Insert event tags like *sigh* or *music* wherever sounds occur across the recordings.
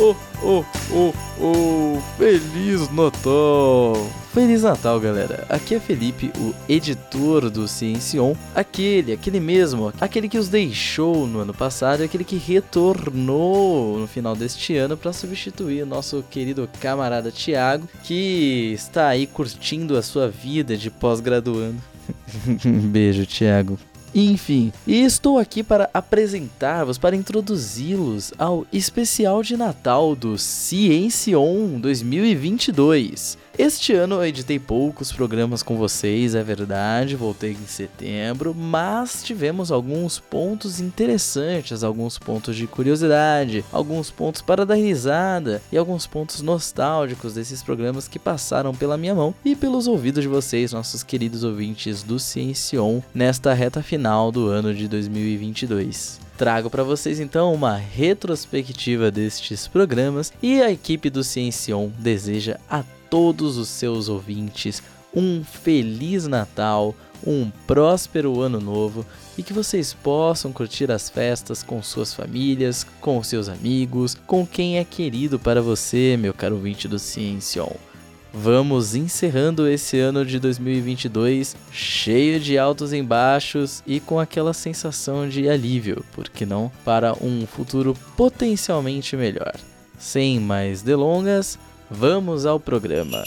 oh, oh, oh, oh, Feliz Natal! Feliz Natal, galera! Aqui é Felipe, o editor do Ciencion, aquele, aquele mesmo, aquele que os deixou no ano passado e aquele que retornou no final deste ano para substituir o nosso querido camarada Tiago, que está aí curtindo a sua vida de pós-graduando. *laughs* Beijo, Tiago. Enfim, e estou aqui para apresentar-vos, para introduzi-los ao especial de Natal do Ciencion 2022. Este ano eu editei poucos programas com vocês, é verdade, voltei em setembro, mas tivemos alguns pontos interessantes, alguns pontos de curiosidade, alguns pontos para dar risada e alguns pontos nostálgicos desses programas que passaram pela minha mão e pelos ouvidos de vocês, nossos queridos ouvintes do Ciencion, nesta reta final do ano de 2022. Trago para vocês então uma retrospectiva destes programas e a equipe do Ciencion deseja a todos os seus ouvintes um feliz Natal, um próspero ano novo e que vocês possam curtir as festas com suas famílias, com seus amigos, com quem é querido para você, meu caro ouvinte do Ciencion. Vamos encerrando esse ano de 2022 cheio de altos e baixos e com aquela sensação de alívio, por que não, para um futuro potencialmente melhor. Sem mais delongas, Vamos ao programa.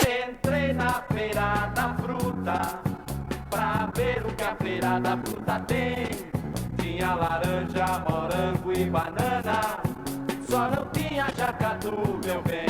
Entrei na feira da fruta pra ver o que a feira da fruta tem. Tinha laranja, morango e banana, só não tinha jacatu, meu bem.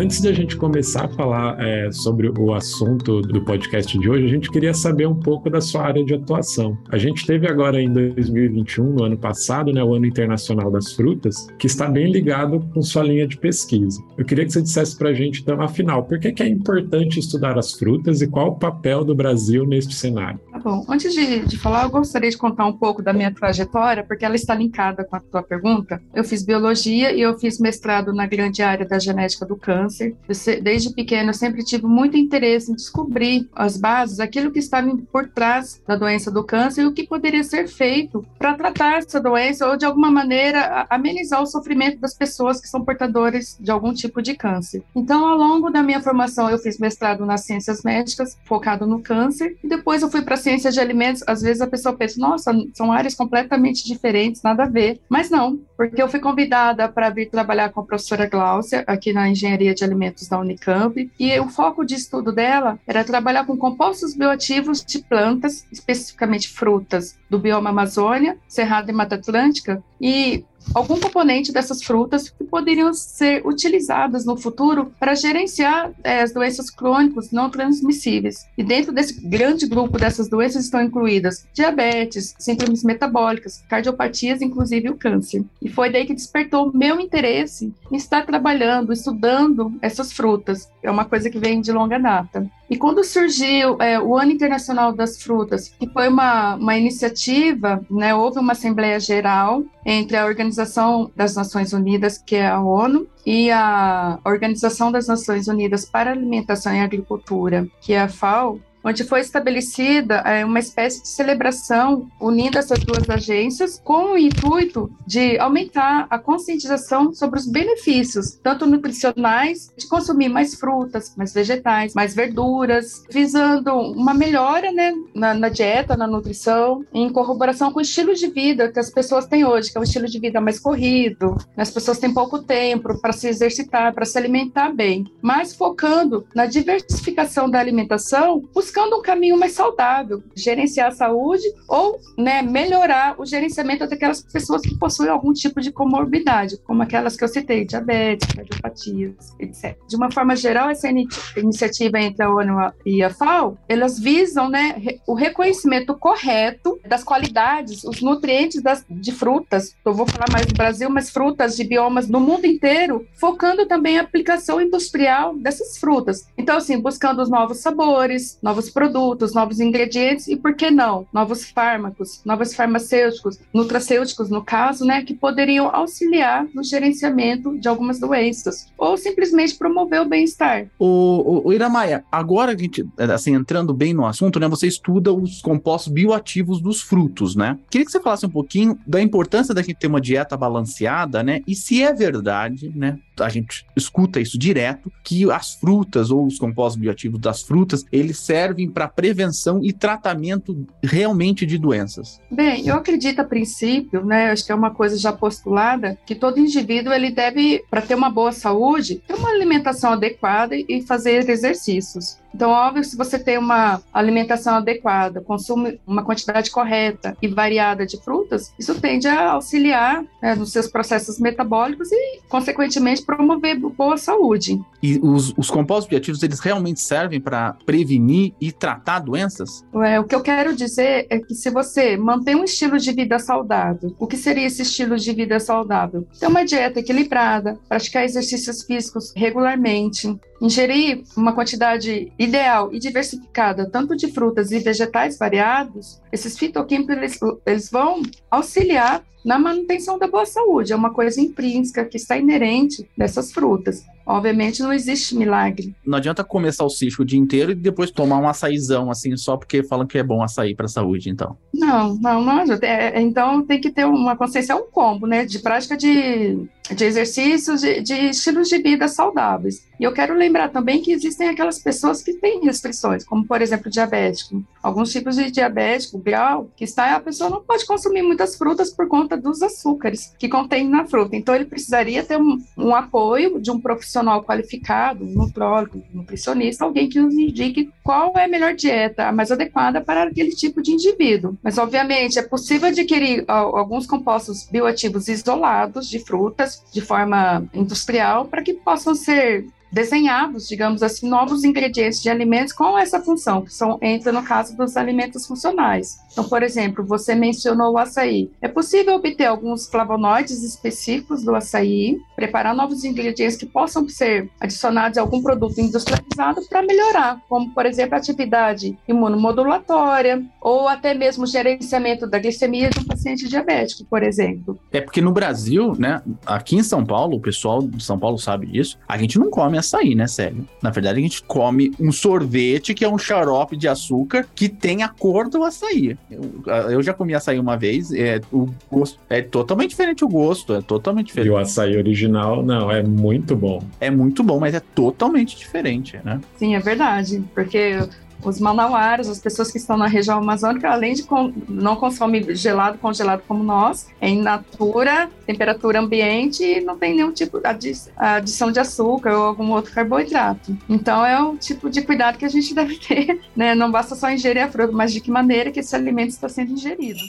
Antes da gente começar a falar é, sobre o assunto do podcast de hoje, a gente queria saber um pouco da sua área de atuação. A gente teve agora em 2021, no ano passado, né, o Ano Internacional das Frutas, que está bem ligado com sua linha de pesquisa. Eu queria que você dissesse para a gente, então, afinal, por que, que é importante estudar as frutas e qual o papel do Brasil neste cenário? Bom. Antes de, de falar, eu gostaria de contar um pouco da minha trajetória, porque ela está linkada com a tua pergunta. Eu fiz biologia e eu fiz mestrado na grande área da genética do câncer. Eu, desde pequeno, eu sempre tive muito interesse em descobrir as bases, aquilo que estava por trás da doença do câncer e o que poderia ser feito para tratar essa doença ou, de alguma maneira, amenizar o sofrimento das pessoas que são portadoras de algum tipo de câncer. Então, ao longo da minha formação, eu fiz mestrado nas ciências médicas, focado no câncer, e depois eu fui para ciências de alimentos. Às vezes a pessoa pensa, nossa, são áreas completamente diferentes, nada a ver. Mas não, porque eu fui convidada para vir trabalhar com a professora Gláucia, aqui na Engenharia de Alimentos da Unicamp, e o foco de estudo dela era trabalhar com compostos bioativos de plantas, especificamente frutas, do bioma Amazônia, Cerrado e Mata Atlântica, e algum componente dessas frutas que poderiam ser utilizadas no futuro para gerenciar é, as doenças crônicas não transmissíveis. E dentro desse grande grupo dessas doenças estão incluídas diabetes, síndromes metabólicas, cardiopatias, inclusive o câncer. E foi daí que despertou meu interesse em estar trabalhando, estudando essas frutas. É uma coisa que vem de longa data. E quando surgiu é, o Ano Internacional das Frutas, que foi uma, uma iniciativa, né, houve uma Assembleia Geral entre a Organização das Nações Unidas, que é a ONU, e a Organização das Nações Unidas para Alimentação e Agricultura, que é a FAO, onde foi estabelecida é, uma espécie de celebração unindo essas duas agências com o intuito de aumentar a conscientização sobre os benefícios, tanto nutricionais, de consumir mais frutas, mais vegetais, mais verduras, visando uma melhora né, na, na dieta, na nutrição, em corroboração com o estilo de vida que as pessoas têm hoje, que é um estilo de vida mais corrido, as pessoas têm pouco tempo para se exercitar, para se alimentar bem, mas focando na diversificação da alimentação, os buscando um caminho mais saudável, gerenciar a saúde ou né, melhorar o gerenciamento daquelas pessoas que possuem algum tipo de comorbidade, como aquelas que eu citei, diabetes, cardiopatias, etc. De uma forma geral, essa iniciativa entre a ONU e a FAO, elas visam né, o reconhecimento correto das qualidades, os nutrientes das, de frutas, eu vou falar mais do Brasil, mas frutas de biomas no mundo inteiro, focando também a aplicação industrial dessas frutas. Então, assim, buscando os novos sabores, novos novos produtos, novos ingredientes e, por que não, novos fármacos, novos farmacêuticos, nutracêuticos, no caso, né, que poderiam auxiliar no gerenciamento de algumas doenças ou simplesmente promover o bem-estar. O, o, o Iramaia, agora a gente, assim, entrando bem no assunto, né, você estuda os compostos bioativos dos frutos, né? Queria que você falasse um pouquinho da importância da gente ter uma dieta balanceada, né? E se é verdade, né? A gente escuta isso direto, que as frutas ou os compostos bioativos das frutas, eles servem para prevenção e tratamento realmente de doenças. Bem, eu acredito a princípio, né? Acho que é uma coisa já postulada que todo indivíduo ele deve, para ter uma boa saúde, ter uma alimentação adequada e fazer exercícios. Então, óbvio, se você tem uma alimentação adequada, consome uma quantidade correta e variada de frutas, isso tende a auxiliar né, nos seus processos metabólicos e, consequentemente, promover boa saúde. E os, os compostos bioativos, eles realmente servem para prevenir e tratar doenças? É, o que eu quero dizer é que se você mantém um estilo de vida saudável, o que seria esse estilo de vida saudável? Ter uma dieta equilibrada, praticar exercícios físicos regularmente, ingerir uma quantidade ideal e diversificada tanto de frutas e vegetais variados, esses fitoquímicos eles, eles vão auxiliar na manutenção da boa saúde. É uma coisa intrínseca que está inerente dessas frutas. Obviamente não existe milagre. Não adianta comer salsicha o dia inteiro e depois tomar um açaizão, assim, só porque falam que é bom açaí para a saúde, então. Não, não, não ajuda. É, é, então tem que ter uma consciência, é um combo, né? De prática de, de exercícios, de, de estilos de vida saudáveis. E eu quero lembrar também que existem aquelas pessoas que têm restrições, como por exemplo diabético. Alguns tipos de diabético, grau, que está a pessoa não pode consumir muitas frutas por conta dos açúcares que contém na fruta. Então ele precisaria ter um, um apoio de um profissional qualificado, um nutrólogo, um nutricionista, alguém que nos indique qual é a melhor dieta, a mais adequada para aquele tipo de indivíduo. Mas obviamente é possível adquirir alguns compostos bioativos isolados de frutas de forma industrial para que possam ser desenhados, digamos assim, novos ingredientes de alimentos com essa função, que são entra no caso dos alimentos funcionais. Então, por exemplo, você mencionou o açaí. É possível obter alguns flavonoides específicos do açaí, preparar novos ingredientes que possam ser adicionados a algum produto industrializado para melhorar, como, por exemplo, a atividade imunomodulatória ou até mesmo o gerenciamento da glicemia de um paciente diabético, por exemplo. É porque no Brasil, né, aqui em São Paulo, o pessoal de São Paulo sabe disso, a gente não come açaí, né, sério? Na verdade, a gente come um sorvete que é um xarope de açúcar que tem a cor do açaí. Eu, eu já comi açaí uma vez, é, o gosto é totalmente diferente o gosto, é totalmente diferente. E o açaí original, não, é muito bom. É muito bom, mas é totalmente diferente, né? Sim, é verdade, porque os manauaras, as pessoas que estão na região amazônica, além de com, não consomem gelado, congelado como nós, é in natura, temperatura ambiente e não tem nenhum tipo de adi adição de açúcar ou algum outro carboidrato. Então é o tipo de cuidado que a gente *laughs* deve ter, né? Não basta só ingerir a fruta, mas de que maneira que esse alimento está sendo ingerido.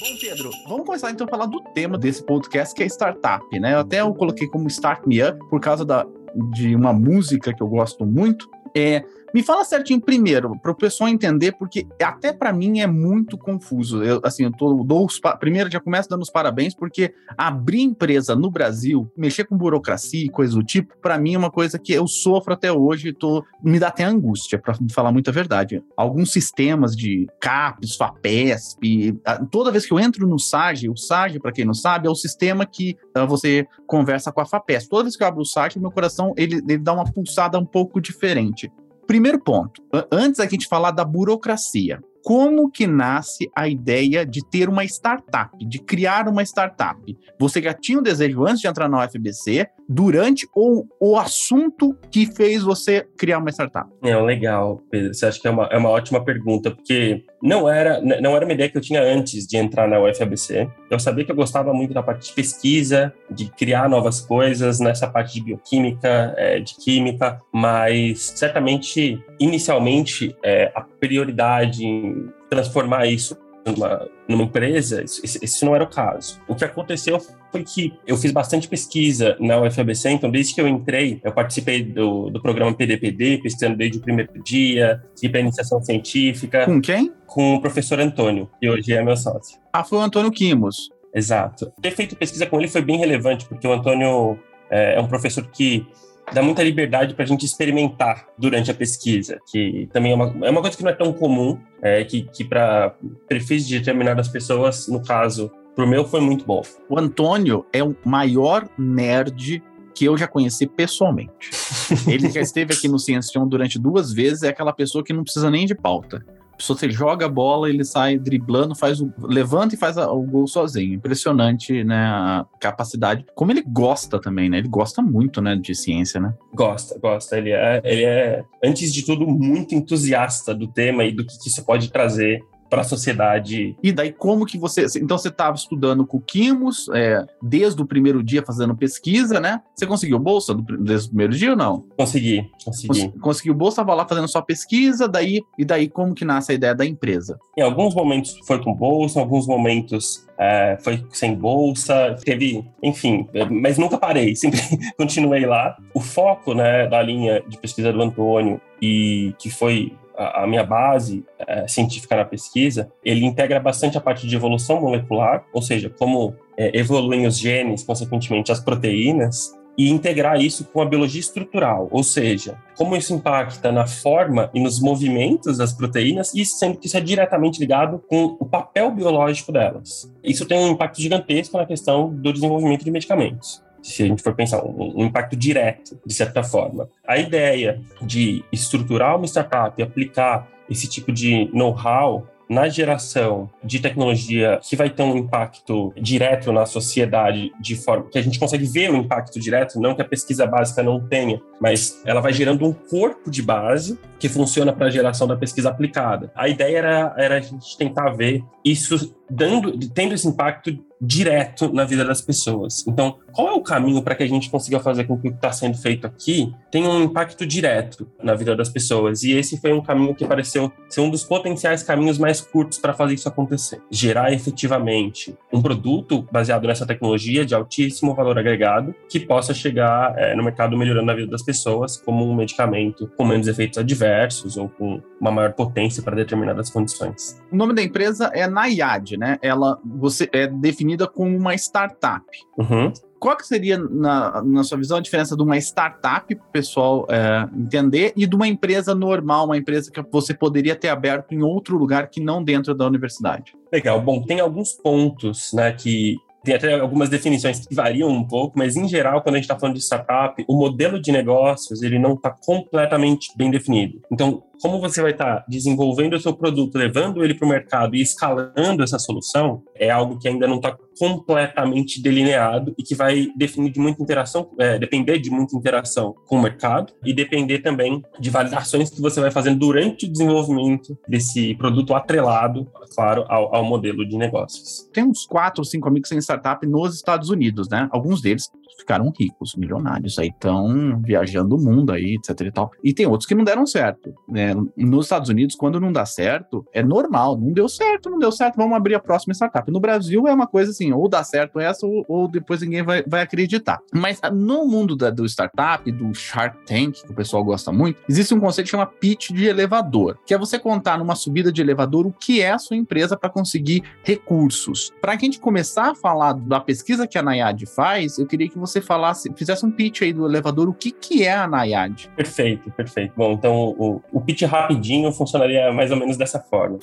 Bom, Pedro, vamos começar então a falar do tema desse podcast, que é startup, né? Eu até eu coloquei como Start Me Up por causa da, de uma música que eu gosto muito. É, me fala certinho primeiro, para o pessoal entender, porque até para mim é muito confuso. Eu, assim, eu tô, dou os, primeiro já começo dando os parabéns, porque abrir empresa no Brasil, mexer com burocracia e coisa do tipo, para mim é uma coisa que eu sofro até hoje, tô, me dá até angústia, para falar muita verdade. Alguns sistemas de CAPES, FAPESP, toda vez que eu entro no SAGE, o SAGE, para quem não sabe, é o sistema que uh, você conversa com a FAPESP. Toda vez que eu abro o SAGE, meu coração ele, ele dá uma pulsada um pouco diferente. Primeiro ponto, antes a gente falar da burocracia. Como que nasce a ideia de ter uma startup, de criar uma startup? Você já tinha um desejo antes de entrar na UFBC, durante ou o assunto que fez você criar uma startup? É, legal, Pedro. Você acha que é uma, é uma ótima pergunta, porque não era, não era uma ideia que eu tinha antes de entrar na UFABC. Eu sabia que eu gostava muito da parte de pesquisa, de criar novas coisas, nessa parte de bioquímica, é, de química, mas certamente, inicialmente, é, a prioridade em transformar isso numa, numa empresa, isso, isso, não era o caso. O que aconteceu foi que eu fiz bastante pesquisa na UFABC, então desde que eu entrei, eu participei do, do programa PDPD, pesquisando desde o primeiro dia, fui para iniciação científica. Com quem? Com o professor Antônio, que hoje é meu sócio. Ah, foi o Antônio Quimos. Exato. Ter feito pesquisa com ele foi bem relevante, porque o Antônio é, é um professor que dá muita liberdade para a gente experimentar durante a pesquisa, que também é uma, é uma coisa que não é tão comum, é, que, que para perfis de determinadas pessoas, no caso, para o meu foi muito bom. O Antônio é o maior nerd que eu já conheci pessoalmente. *laughs* Ele já esteve aqui no Ciencião durante duas vezes, é aquela pessoa que não precisa nem de pauta. Se você joga a bola, ele sai driblando, faz o, levanta e faz a, o gol sozinho. Impressionante, né? A capacidade. Como ele gosta também, né? Ele gosta muito, né, de ciência, né? Gosta, gosta. Ele é, ele é antes de tudo, muito entusiasta do tema e do que isso pode trazer para a sociedade. E daí como que você, então você estava estudando com o Quimos, é, desde o primeiro dia fazendo pesquisa, né? Você conseguiu bolsa do, desde o primeiro dia ou não? Consegui, consegui. Cons conseguiu bolsa, estava lá fazendo sua pesquisa, daí e daí como que nasce a ideia da empresa? Em alguns momentos foi com bolsa, em alguns momentos é, foi sem bolsa, teve, enfim, mas nunca parei, *laughs* sempre continuei lá. O foco, né, da linha de pesquisa do Antônio e que foi a, minha base é, científica na pesquisa, ele integra bastante a parte de evolução molecular, ou seja, como é, evoluem os genes, consequentemente as proteínas, e integrar isso com a biologia estrutural, ou seja, como isso impacta na forma e nos movimentos das proteínas, e sendo que isso é diretamente ligado com o papel biológico delas. Isso tem um impacto gigantesco na questão do desenvolvimento de medicamentos se a gente for pensar, um, um, impacto direto, de certa forma. A ideia de estruturar uma startup e aplicar esse tipo de know-how na geração de tecnologia que vai ter um impacto direto na sociedade, de forma que a gente consegue ver o impacto direto, não que a pesquisa básica não tenha, mas ela vai gerando um corpo de base que funciona para a geração da pesquisa aplicada. A ideia era, era a gente tentar ver isso dando, tendo esse impacto direto na vida das pessoas. Então, qual é o caminho para que a gente consiga fazer com que o que está sendo feito aqui tenha um impacto direto na vida das pessoas? E esse foi um caminho que pareceu ser um dos potenciais caminhos mais curtos para fazer isso acontecer. Gerar efetivamente um produto baseado nessa tecnologia de altíssimo valor agregado que possa chegar é, no mercado melhorando a vida das pessoas, como um medicamento com menos efeitos adversos ou com uma maior potência para determinadas condições. O nome da empresa é Nayad, né? Ela você é definida como uma startup. Uhum. Qual que seria, na, na sua visão, a diferença de uma startup para o pessoal é, entender e de uma empresa normal, uma empresa que você poderia ter aberto em outro lugar que não dentro da universidade? Legal. Bom, tem alguns pontos né, que tem até algumas definições que variam um pouco, mas em geral, quando a gente está falando de startup, o modelo de negócios ele não está completamente bem definido. Então, como você vai estar desenvolvendo o seu produto, levando ele para o mercado e escalando essa solução, é algo que ainda não está completamente delineado e que vai definir de muita interação, é, depender de muita interação com o mercado e depender também de validações que você vai fazendo durante o desenvolvimento desse produto atrelado, claro, ao, ao modelo de negócios. Tem uns quatro ou cinco amigos em startup nos Estados Unidos, né? Alguns deles ficaram ricos, milionários, aí estão viajando o mundo aí, etc e tal. E tem outros que não deram certo, né? Nos Estados Unidos, quando não dá certo, é normal, não deu certo, não deu certo, vamos abrir a próxima startup. No Brasil é uma coisa assim, ou dá certo essa, ou, ou depois ninguém vai, vai acreditar. Mas ah, no mundo da, do startup, do Shark Tank, que o pessoal gosta muito, existe um conceito que chama pitch de elevador, que é você contar numa subida de elevador o que é a sua empresa para conseguir recursos. Para a gente começar a falar da pesquisa que a Nayad faz, eu queria que você você falasse, fizesse um pitch aí do elevador, o que, que é a Nayad? Perfeito, perfeito. Bom, então o, o pitch rapidinho funcionaria mais ou menos dessa forma.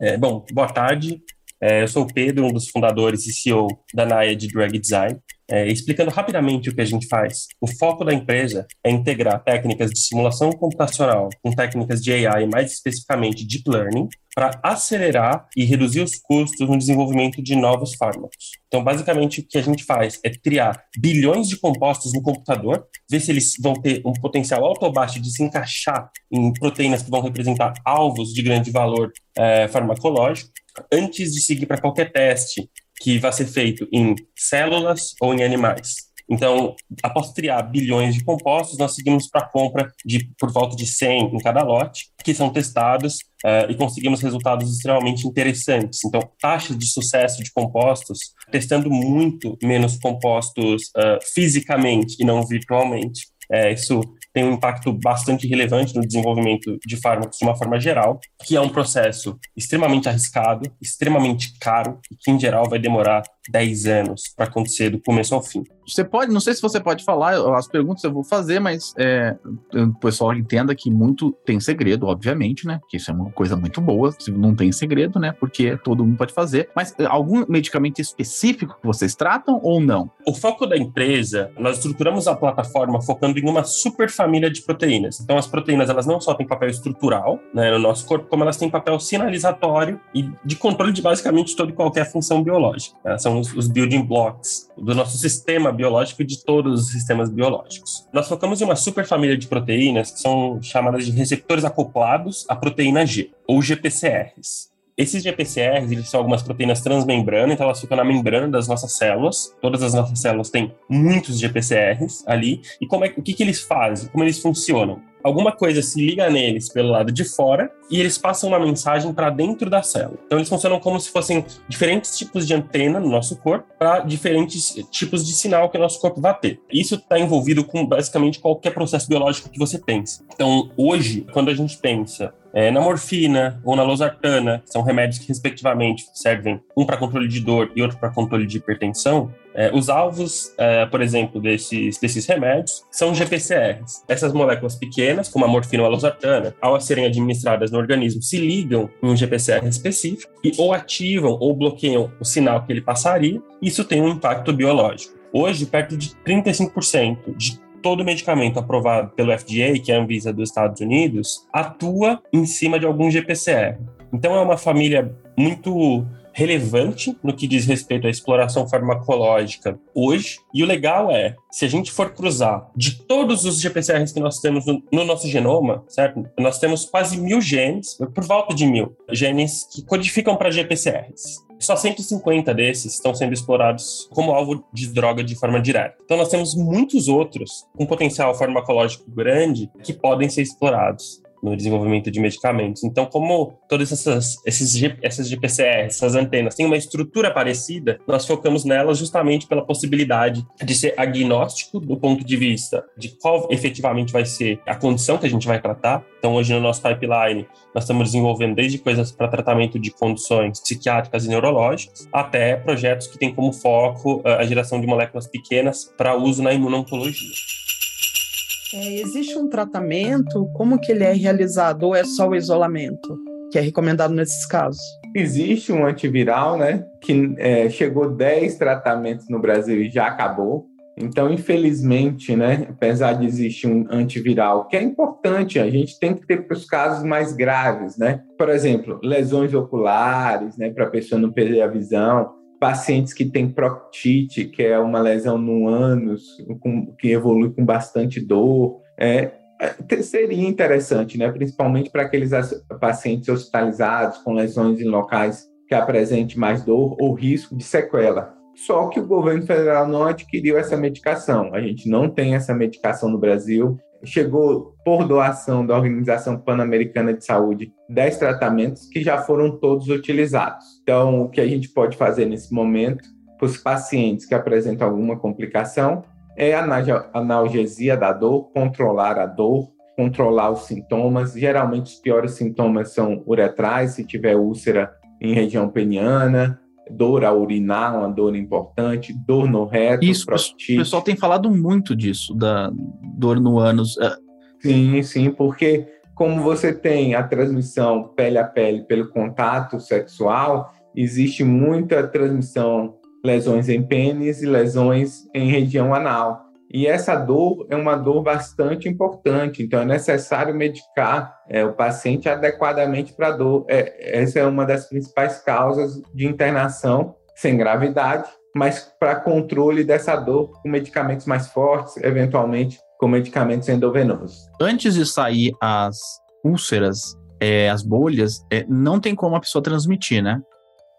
É, bom, boa tarde. É, eu sou o Pedro, um dos fundadores e CEO da Nayad Drag Design. É, explicando rapidamente o que a gente faz, o foco da empresa é integrar técnicas de simulação computacional com técnicas de AI, mais especificamente Deep Learning, para acelerar e reduzir os custos no desenvolvimento de novos fármacos. Então, basicamente, o que a gente faz é triar bilhões de compostos no computador, ver se eles vão ter um potencial alto ou baixo de se encaixar em proteínas que vão representar alvos de grande valor é, farmacológico, antes de seguir para qualquer teste que vai ser feito em células ou em animais. Então, após triar bilhões de compostos, nós seguimos para a compra de por volta de 100 em cada lote, que são testados uh, e conseguimos resultados extremamente interessantes. Então, taxas de sucesso de compostos, testando muito menos compostos uh, fisicamente e não virtualmente. É, isso tem um impacto bastante relevante no desenvolvimento de fármacos de uma forma geral, que é um processo extremamente arriscado, extremamente caro e que, em geral, vai demorar 10 anos para acontecer do começo ao fim. Você pode, não sei se você pode falar, as perguntas eu vou fazer, mas é, o pessoal entenda que muito tem segredo, obviamente, né? Que isso é uma coisa muito boa, se não tem segredo, né? Porque todo mundo pode fazer. Mas é, algum medicamento específico que vocês tratam ou não? O foco da empresa, nós estruturamos a plataforma focando em uma super família de proteínas. Então, as proteínas, elas não só têm papel estrutural né, no nosso corpo, como elas têm papel sinalizatório e de controle de basicamente toda e qualquer função biológica. São os, os building blocks do nosso sistema biológico de todos os sistemas biológicos. Nós focamos em uma super família de proteínas que são chamadas de receptores acoplados à proteína G, ou GPCRs. Esses GPCRs, eles são algumas proteínas transmembrana, então elas ficam na membrana das nossas células. Todas as nossas células têm muitos GPCRs ali. E como é, o que, que eles fazem? Como eles funcionam? Alguma coisa se liga neles pelo lado de fora e eles passam uma mensagem para dentro da célula. Então eles funcionam como se fossem diferentes tipos de antena no nosso corpo para diferentes tipos de sinal que o nosso corpo vai ter. Isso está envolvido com basicamente qualquer processo biológico que você pense. Então hoje, quando a gente pensa é, na morfina ou na losartana, que são remédios que, respectivamente, servem um para controle de dor e outro para controle de hipertensão, é, os alvos, é, por exemplo, desses, desses remédios são GPCRs. Essas moléculas pequenas, como a morfina ou a losartana, ao serem administradas no organismo, se ligam em um GPCR específico e ou ativam ou bloqueiam o sinal que ele passaria. Isso tem um impacto biológico. Hoje, perto de 35% de todo medicamento aprovado pelo FDA, que é a Anvisa dos Estados Unidos, atua em cima de algum GPCR. Então é uma família muito relevante no que diz respeito à exploração farmacológica hoje. E o legal é, se a gente for cruzar de todos os GPCRs que nós temos no, no nosso genoma, certo? Nós temos quase mil genes, por volta de mil genes que codificam para GPCRs. Só 150 desses estão sendo explorados como alvo de droga de forma direta. Então, nós temos muitos outros com potencial farmacológico grande que podem ser explorados no desenvolvimento de medicamentos. Então, como todas essas, esses, essas GPCR, essas antenas, têm uma estrutura parecida, nós focamos nelas justamente pela possibilidade de ser agnóstico do ponto de vista de qual efetivamente vai ser a condição que a gente vai tratar. Então, hoje no nosso pipeline, nós estamos desenvolvendo desde coisas para tratamento de condições psiquiátricas e neurológicas, até projetos que têm como foco a geração de moléculas pequenas para uso na imunoncologia. É, existe um tratamento? Como que ele é realizado ou é só o isolamento que é recomendado nesses casos? Existe um antiviral, né, que é, chegou 10 tratamentos no Brasil e já acabou. Então, infelizmente, né, apesar de existir um antiviral, que é importante, a gente tem que ter para os casos mais graves, né? Por exemplo, lesões oculares, né, para a pessoa não perder a visão pacientes que têm proctite, que é uma lesão no ânus, com, que evolui com bastante dor. É, é seria interessante, né? principalmente para aqueles pacientes hospitalizados com lesões em locais que apresentem mais dor ou risco de sequela. Só que o governo federal não adquiriu essa medicação. A gente não tem essa medicação no Brasil chegou por doação da Organização Pan-Americana de Saúde 10 tratamentos que já foram todos utilizados. Então, o que a gente pode fazer nesse momento para os pacientes que apresentam alguma complicação é analgesia da dor, controlar a dor, controlar os sintomas. Geralmente, os piores sintomas são uretrais, se tiver úlcera em região peniana, dor a urinar, uma dor importante, dor no reto, Isso, prostite. o pessoal tem falado muito disso, da dor no ânus. Sim, sim, porque como você tem a transmissão pele a pele pelo contato sexual, existe muita transmissão, lesões em pênis e lesões em região anal. E essa dor é uma dor bastante importante, então é necessário medicar é, o paciente adequadamente para a dor. É, essa é uma das principais causas de internação sem gravidade, mas para controle dessa dor com medicamentos mais fortes, eventualmente com medicamentos endovenosos. Antes de sair as úlceras, é, as bolhas, é, não tem como a pessoa transmitir, né?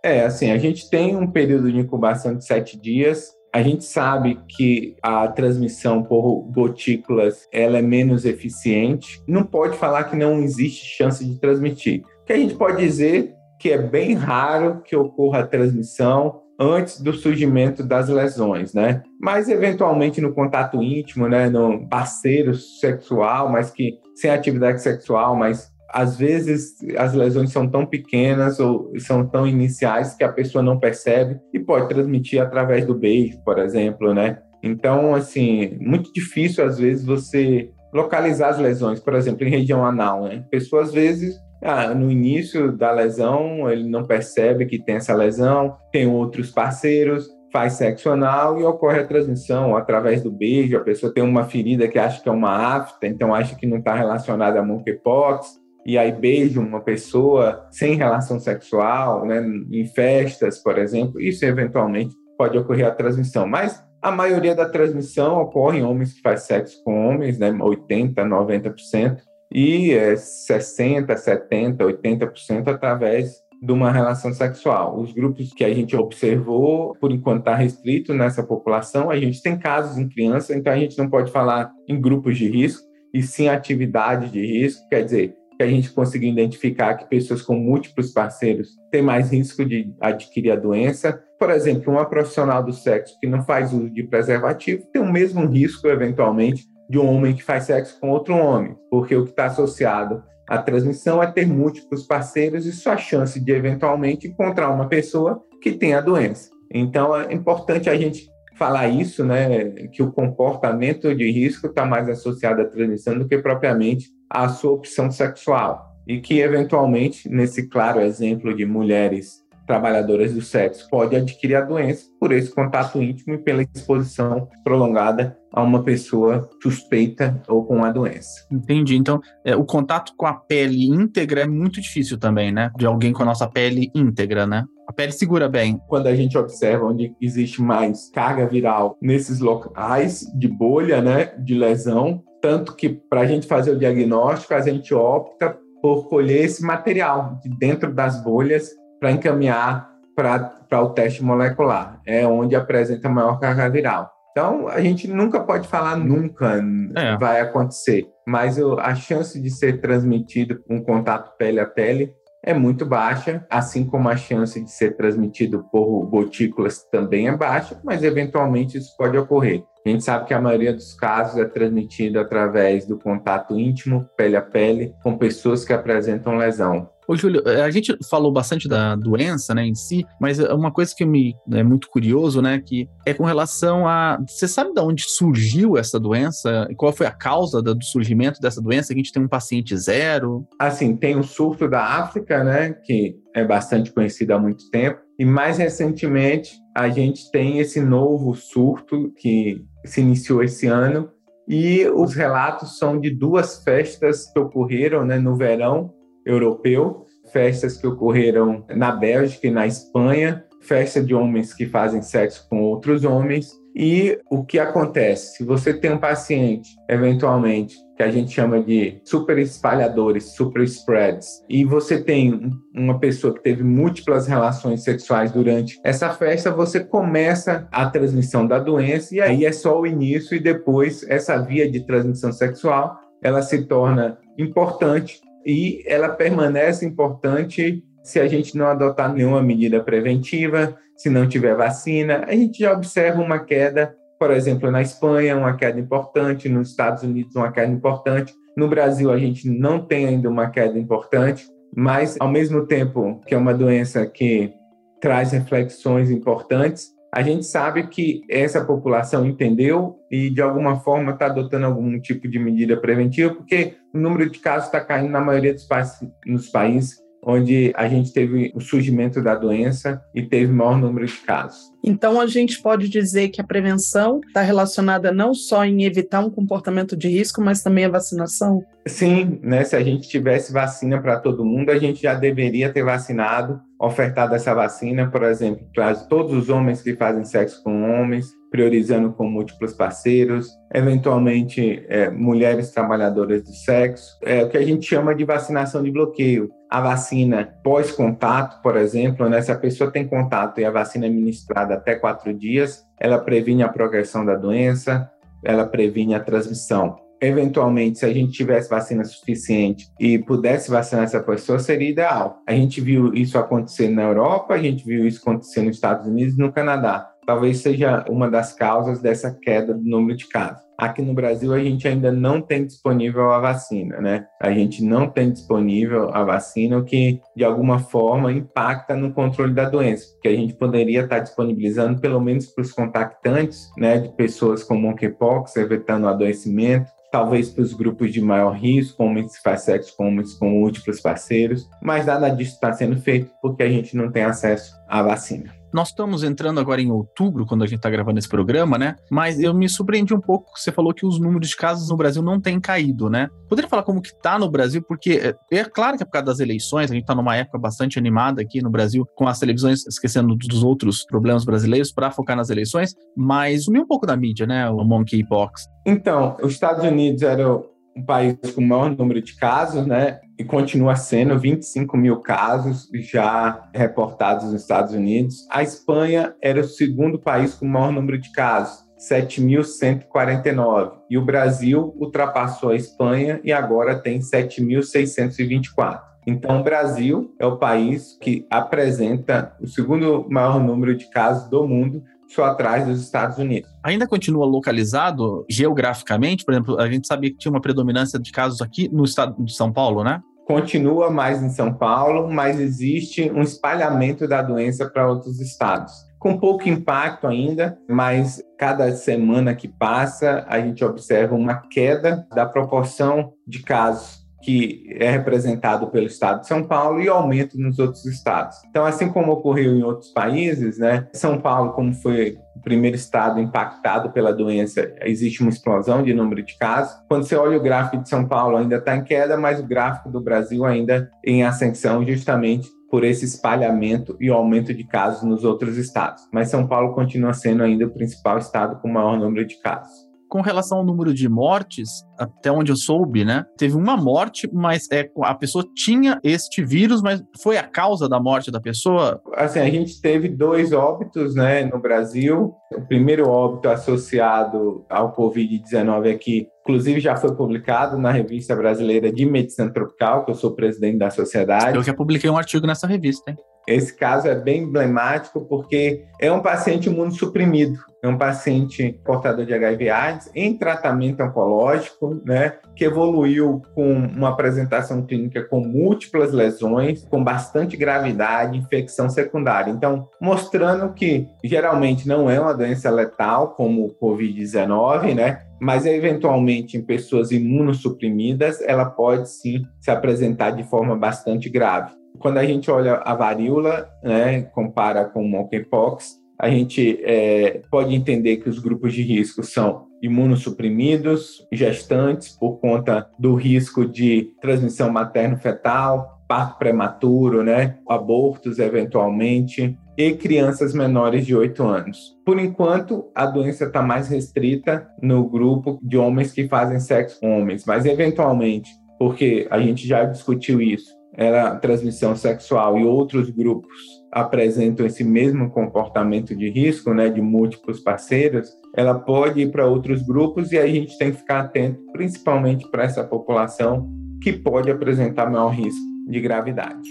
É, assim, a gente tem um período de incubação de sete dias, a gente sabe que a transmissão por gotículas ela é menos eficiente. Não pode falar que não existe chance de transmitir. O que a gente pode dizer que é bem raro que ocorra a transmissão antes do surgimento das lesões, né? Mas eventualmente no contato íntimo, né, no parceiro sexual, mas que sem atividade sexual, mas às vezes as lesões são tão pequenas ou são tão iniciais que a pessoa não percebe e pode transmitir através do beijo, por exemplo, né? Então, assim, muito difícil às vezes você localizar as lesões, por exemplo, em região anal, né? Pessoas às vezes ah, no início da lesão ele não percebe que tem essa lesão, tem outros parceiros, faz sexo anal e ocorre a transmissão através do beijo. A pessoa tem uma ferida que acha que é uma afta, então acha que não está relacionada a monkeypox, e aí beija uma pessoa sem relação sexual, né, em festas, por exemplo. Isso eventualmente pode ocorrer a transmissão, mas a maioria da transmissão ocorre em homens que fazem sexo com homens, né, 80, 90%, e é 60, 70, 80% através de uma relação sexual. Os grupos que a gente observou, por enquanto está restrito nessa população, a gente tem casos em criança, então a gente não pode falar em grupos de risco, e sim atividade de risco, quer dizer, que a gente conseguiu identificar que pessoas com múltiplos parceiros têm mais risco de adquirir a doença. Por exemplo, uma profissional do sexo que não faz uso de preservativo tem o mesmo risco, eventualmente, de um homem que faz sexo com outro homem, porque o que está associado à transmissão é ter múltiplos parceiros e sua chance de eventualmente encontrar uma pessoa que tem a doença. Então é importante a gente falar isso, né, que o comportamento de risco está mais associado à transmissão do que propriamente à sua opção sexual e que eventualmente nesse claro exemplo de mulheres trabalhadoras do sexo pode adquirir a doença por esse contato íntimo e pela exposição prolongada a uma pessoa suspeita ou com a doença. Entendi. Então, é, o contato com a pele íntegra é muito difícil também, né? De alguém com a nossa pele íntegra, né? A pele segura bem. Quando a gente observa onde existe mais carga viral nesses locais de bolha, né, de lesão, tanto que para a gente fazer o diagnóstico, a gente opta por colher esse material de dentro das bolhas para encaminhar para o teste molecular. É onde apresenta maior carga viral. Então, a gente nunca pode falar nunca é. vai acontecer, mas a chance de ser transmitido com contato pele a pele é muito baixa, assim como a chance de ser transmitido por gotículas também é baixa, mas eventualmente isso pode ocorrer. A gente sabe que a maioria dos casos é transmitido através do contato íntimo, pele a pele, com pessoas que apresentam lesão. Ô, Júlio, é, a gente falou bastante da doença, né, em si, mas uma coisa que me é muito curioso, né, que é com relação a... Você sabe de onde surgiu essa doença? Qual foi a causa do surgimento dessa doença? A gente tem um paciente zero? Assim, tem o surto da África, né, que é bastante conhecido há muito tempo, e mais recentemente a gente tem esse novo surto que se iniciou esse ano, e os relatos são de duas festas que ocorreram né, no verão europeu, festas que ocorreram na Bélgica e na Espanha, festa de homens que fazem sexo com outros homens. E o que acontece? Se você tem um paciente, eventualmente, que a gente chama de super espalhadores, super spreads, e você tem uma pessoa que teve múltiplas relações sexuais durante essa festa, você começa a transmissão da doença e aí é só o início e depois essa via de transmissão sexual, ela se torna importante e ela permanece importante se a gente não adotar nenhuma medida preventiva, se não tiver vacina. A gente já observa uma queda, por exemplo, na Espanha, uma queda importante, nos Estados Unidos, uma queda importante. No Brasil, a gente não tem ainda uma queda importante, mas, ao mesmo tempo que é uma doença que traz reflexões importantes, a gente sabe que essa população entendeu e, de alguma forma, está adotando algum tipo de medida preventiva, porque o número de casos está caindo na maioria dos países, nos países onde a gente teve o surgimento da doença e teve maior número de casos. Então, a gente pode dizer que a prevenção está relacionada não só em evitar um comportamento de risco, mas também a vacinação? Sim, né? Se a gente tivesse vacina para todo mundo, a gente já deveria ter vacinado, ofertado essa vacina, por exemplo, para todos os homens que fazem sexo com homens, priorizando com múltiplos parceiros, eventualmente é, mulheres trabalhadoras do sexo, é o que a gente chama de vacinação de bloqueio. A vacina pós-contato, por exemplo, né, se a pessoa tem contato e a vacina é ministrada até quatro dias, ela previne a progressão da doença, ela previne a transmissão. Eventualmente, se a gente tivesse vacina suficiente e pudesse vacinar essa pessoa, seria ideal. A gente viu isso acontecer na Europa, a gente viu isso acontecer nos Estados Unidos e no Canadá talvez seja uma das causas dessa queda do número de casos. Aqui no Brasil, a gente ainda não tem disponível a vacina, né? A gente não tem disponível a vacina, o que de alguma forma impacta no controle da doença, porque a gente poderia estar disponibilizando, pelo menos para os contactantes, né, de pessoas com monkeypox, evitando o adoecimento, talvez para os grupos de maior risco, homens que fazem sexo com homens com múltiplos parceiros, mas nada disso está sendo feito porque a gente não tem acesso à vacina. Nós estamos entrando agora em outubro, quando a gente está gravando esse programa, né? Mas eu me surpreendi um pouco, você falou que os números de casos no Brasil não têm caído, né? Poderia falar como que tá no Brasil, porque é, é claro que é por causa das eleições, a gente está numa época bastante animada aqui no Brasil, com as televisões esquecendo dos outros problemas brasileiros para focar nas eleições, mas sumiu um pouco da mídia, né? O monkeypox. Então, os Estados Unidos eram um país com o maior número de casos, né? E continua sendo 25 mil casos já reportados nos Estados Unidos. A Espanha era o segundo país com o maior número de casos, 7.149. E o Brasil ultrapassou a Espanha e agora tem 7.624. Então, o Brasil é o país que apresenta o segundo maior número de casos do mundo, só atrás dos Estados Unidos. Ainda continua localizado geograficamente? Por exemplo, a gente sabia que tinha uma predominância de casos aqui no estado de São Paulo, né? Continua mais em São Paulo, mas existe um espalhamento da doença para outros estados. Com pouco impacto ainda, mas cada semana que passa, a gente observa uma queda da proporção de casos que é representado pelo estado de São Paulo e aumento nos outros estados. Então, assim como ocorreu em outros países, né, São Paulo, como foi o primeiro estado impactado pela doença, existe uma explosão de número de casos. Quando você olha o gráfico de São Paulo, ainda está em queda, mas o gráfico do Brasil ainda em ascensão, justamente por esse espalhamento e aumento de casos nos outros estados. Mas São Paulo continua sendo ainda o principal estado com maior número de casos com relação ao número de mortes, até onde eu soube, né? Teve uma morte, mas é, a pessoa tinha este vírus, mas foi a causa da morte da pessoa? Assim, a gente teve dois óbitos, né, no Brasil. O primeiro óbito associado ao Covid-19 aqui, inclusive já foi publicado na Revista Brasileira de Medicina Tropical, que eu sou presidente da sociedade. Eu já publiquei um artigo nessa revista, hein? Esse caso é bem emblemático porque é um paciente imunossuprimido, é um paciente portador de HIV AIDS em tratamento oncológico, né, que evoluiu com uma apresentação clínica com múltiplas lesões, com bastante gravidade, infecção secundária. Então, mostrando que geralmente não é uma doença letal como o COVID-19, né, mas eventualmente em pessoas imunossuprimidas, ela pode sim se apresentar de forma bastante grave. Quando a gente olha a varíola, né, compara com o monkeypox, a gente é, pode entender que os grupos de risco são imunossuprimidos, gestantes por conta do risco de transmissão materno-fetal, parto prematuro, né, abortos eventualmente, e crianças menores de 8 anos. Por enquanto, a doença está mais restrita no grupo de homens que fazem sexo com homens, mas eventualmente, porque a gente já discutiu isso, era transmissão sexual e outros grupos apresentam esse mesmo comportamento de risco, né, de múltiplos parceiros, ela pode ir para outros grupos e a gente tem que ficar atento, principalmente para essa população que pode apresentar maior risco de gravidade.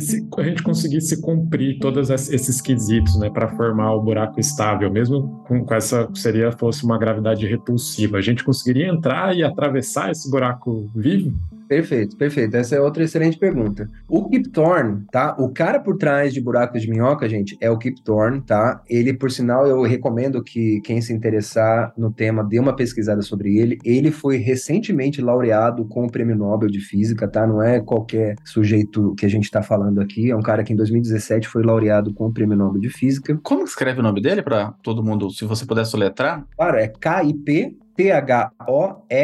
Se a gente conseguisse cumprir todos esses quesitos, né, para formar o buraco estável, mesmo com, com, essa seria fosse uma gravidade repulsiva, a gente conseguiria entrar e atravessar esse buraco vivo? Perfeito, perfeito. Essa é outra excelente pergunta. O Kip Thorne, tá? O cara por trás de Buracos de Minhoca, gente, é o Kip Thorne, tá? Ele, por sinal, eu recomendo que quem se interessar no tema dê uma pesquisada sobre ele. Ele foi recentemente laureado com o Prêmio Nobel de Física, tá? Não é qualquer sujeito que a gente está falando aqui. É um cara que em 2017 foi laureado com o Prêmio Nobel de Física. Como escreve o nome dele para todo mundo, se você pudesse soletrar? Claro, é K-I-P T-H-O-R-N-E.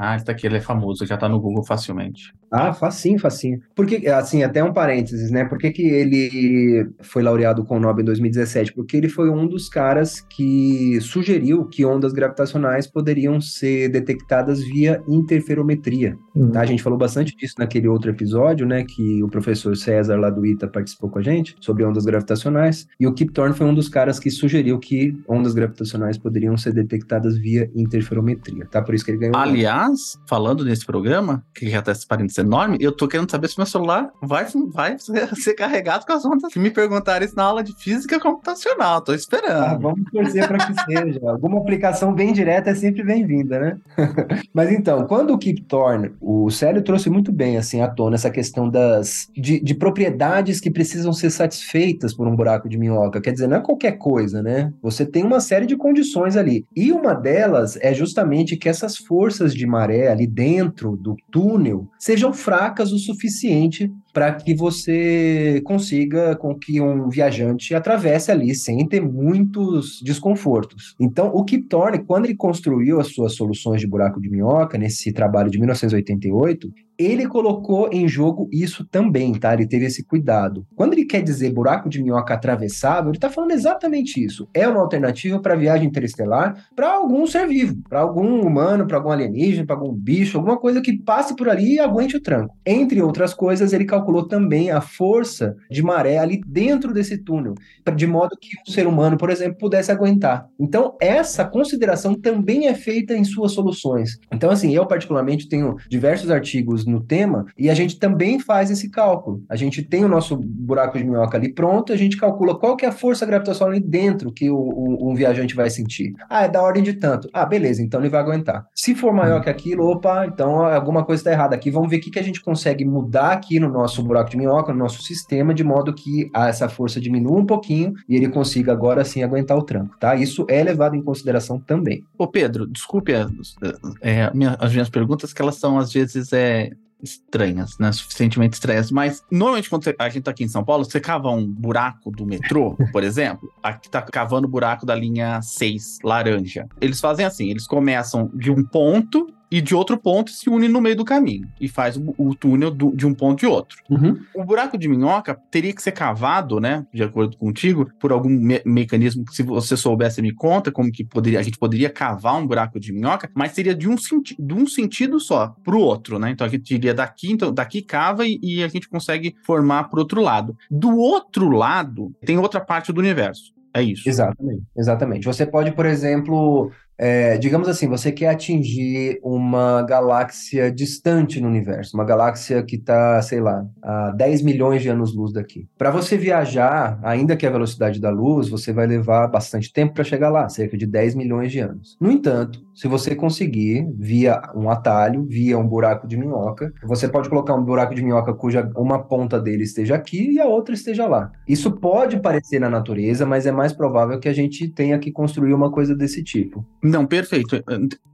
Ah, esse daqui ele é famoso, já tá no Google facilmente. Ah, facinho, facinho. Porque, assim, até um parênteses, né? Por que, que ele foi laureado com o Nobel em 2017? Porque ele foi um dos caras que sugeriu que ondas gravitacionais poderiam ser detectadas via interferometria. Uhum. Tá? A gente falou bastante disso naquele outro episódio, né? Que o professor César lá do ITA participou com a gente, sobre ondas gravitacionais. E o Kip Thorne foi um dos caras que sugeriu que ondas gravitacionais poderiam ser detectadas via interferometria, tá? Por isso que ele ganhou. Aliás, Mas, falando nesse programa, que já tá esse parênteses enorme, eu tô querendo saber se meu celular vai, vai *laughs* ser, carregado com as ondas que me perguntaram isso na aula de física computacional. Tô esperando. Ah, vamos torcer para que seja. Alguma aplicação bem direta é sempre bem-vinda, né? *laughs* Mas então, quando o Kip Thorne, o Célio trouxe muito bem assim à tona essa questão das de, de propriedades que precisam ser satisfeitas por um buraco de minhoca. Quer dizer, não é qualquer coisa, né? Você tem uma série de condições ali. E uma delas é justamente que essas forças de maré ali dentro do túnel sejam fracas o suficiente para que você consiga com que um viajante atravesse ali sem ter muitos desconfortos. Então, o Kip Thorne, quando ele construiu as suas soluções de buraco de minhoca, nesse trabalho de 1988, ele colocou em jogo isso também, tá? Ele teve esse cuidado. Quando ele quer dizer buraco de minhoca atravessável, ele está falando exatamente isso. É uma alternativa para viagem interestelar para algum ser vivo, para algum humano, para algum alienígena, para algum bicho, alguma coisa que passe por ali e aguente o tranco. Entre outras coisas, ele calculou também a força de maré ali dentro desse túnel, de modo que um ser humano, por exemplo, pudesse aguentar. Então, essa consideração também é feita em suas soluções. Então, assim, eu particularmente tenho diversos artigos no tema, e a gente também faz esse cálculo. A gente tem o nosso buraco de minhoca ali pronto, a gente calcula qual que é a força gravitacional ali dentro que o, o, um viajante vai sentir. Ah, é da ordem de tanto. Ah, beleza, então ele vai aguentar. Se for maior que aquilo, opa, então alguma coisa está errada aqui. Vamos ver o que, que a gente consegue mudar aqui no nosso buraco de minhoca, no nosso sistema, de modo que essa força diminua um pouquinho e ele consiga agora sim aguentar o tranco, tá? Isso é levado em consideração também. Ô Pedro, desculpe é, é, minha, as minhas perguntas, que elas são às vezes é, estranhas, né? Suficientemente estranhas. Mas normalmente quando a gente tá aqui em São Paulo, você cava um buraco do metrô, *laughs* por exemplo, aqui tá cavando o buraco da linha 6, laranja. Eles fazem assim, eles começam de um ponto e de outro ponto se une no meio do caminho e faz o, o túnel do, de um ponto de outro. Uhum. O buraco de minhoca teria que ser cavado, né, de acordo contigo, por algum me mecanismo que se você soubesse me conta como que poderia, a gente poderia cavar um buraco de minhoca, mas seria de um, de um sentido só para o outro, né? Então a gente iria daqui, então daqui cava e, e a gente consegue formar para outro lado. Do outro lado tem outra parte do universo. É isso. Exatamente, exatamente. Você pode, por exemplo, é, digamos assim, você quer atingir uma galáxia distante no universo, uma galáxia que está, sei lá, a 10 milhões de anos-luz daqui. Para você viajar, ainda que a velocidade da luz, você vai levar bastante tempo para chegar lá, cerca de 10 milhões de anos. No entanto, se você conseguir, via um atalho, via um buraco de minhoca, você pode colocar um buraco de minhoca cuja uma ponta dele esteja aqui e a outra esteja lá. Isso pode parecer na natureza, mas é mais provável que a gente tenha que construir uma coisa desse tipo. Não, perfeito.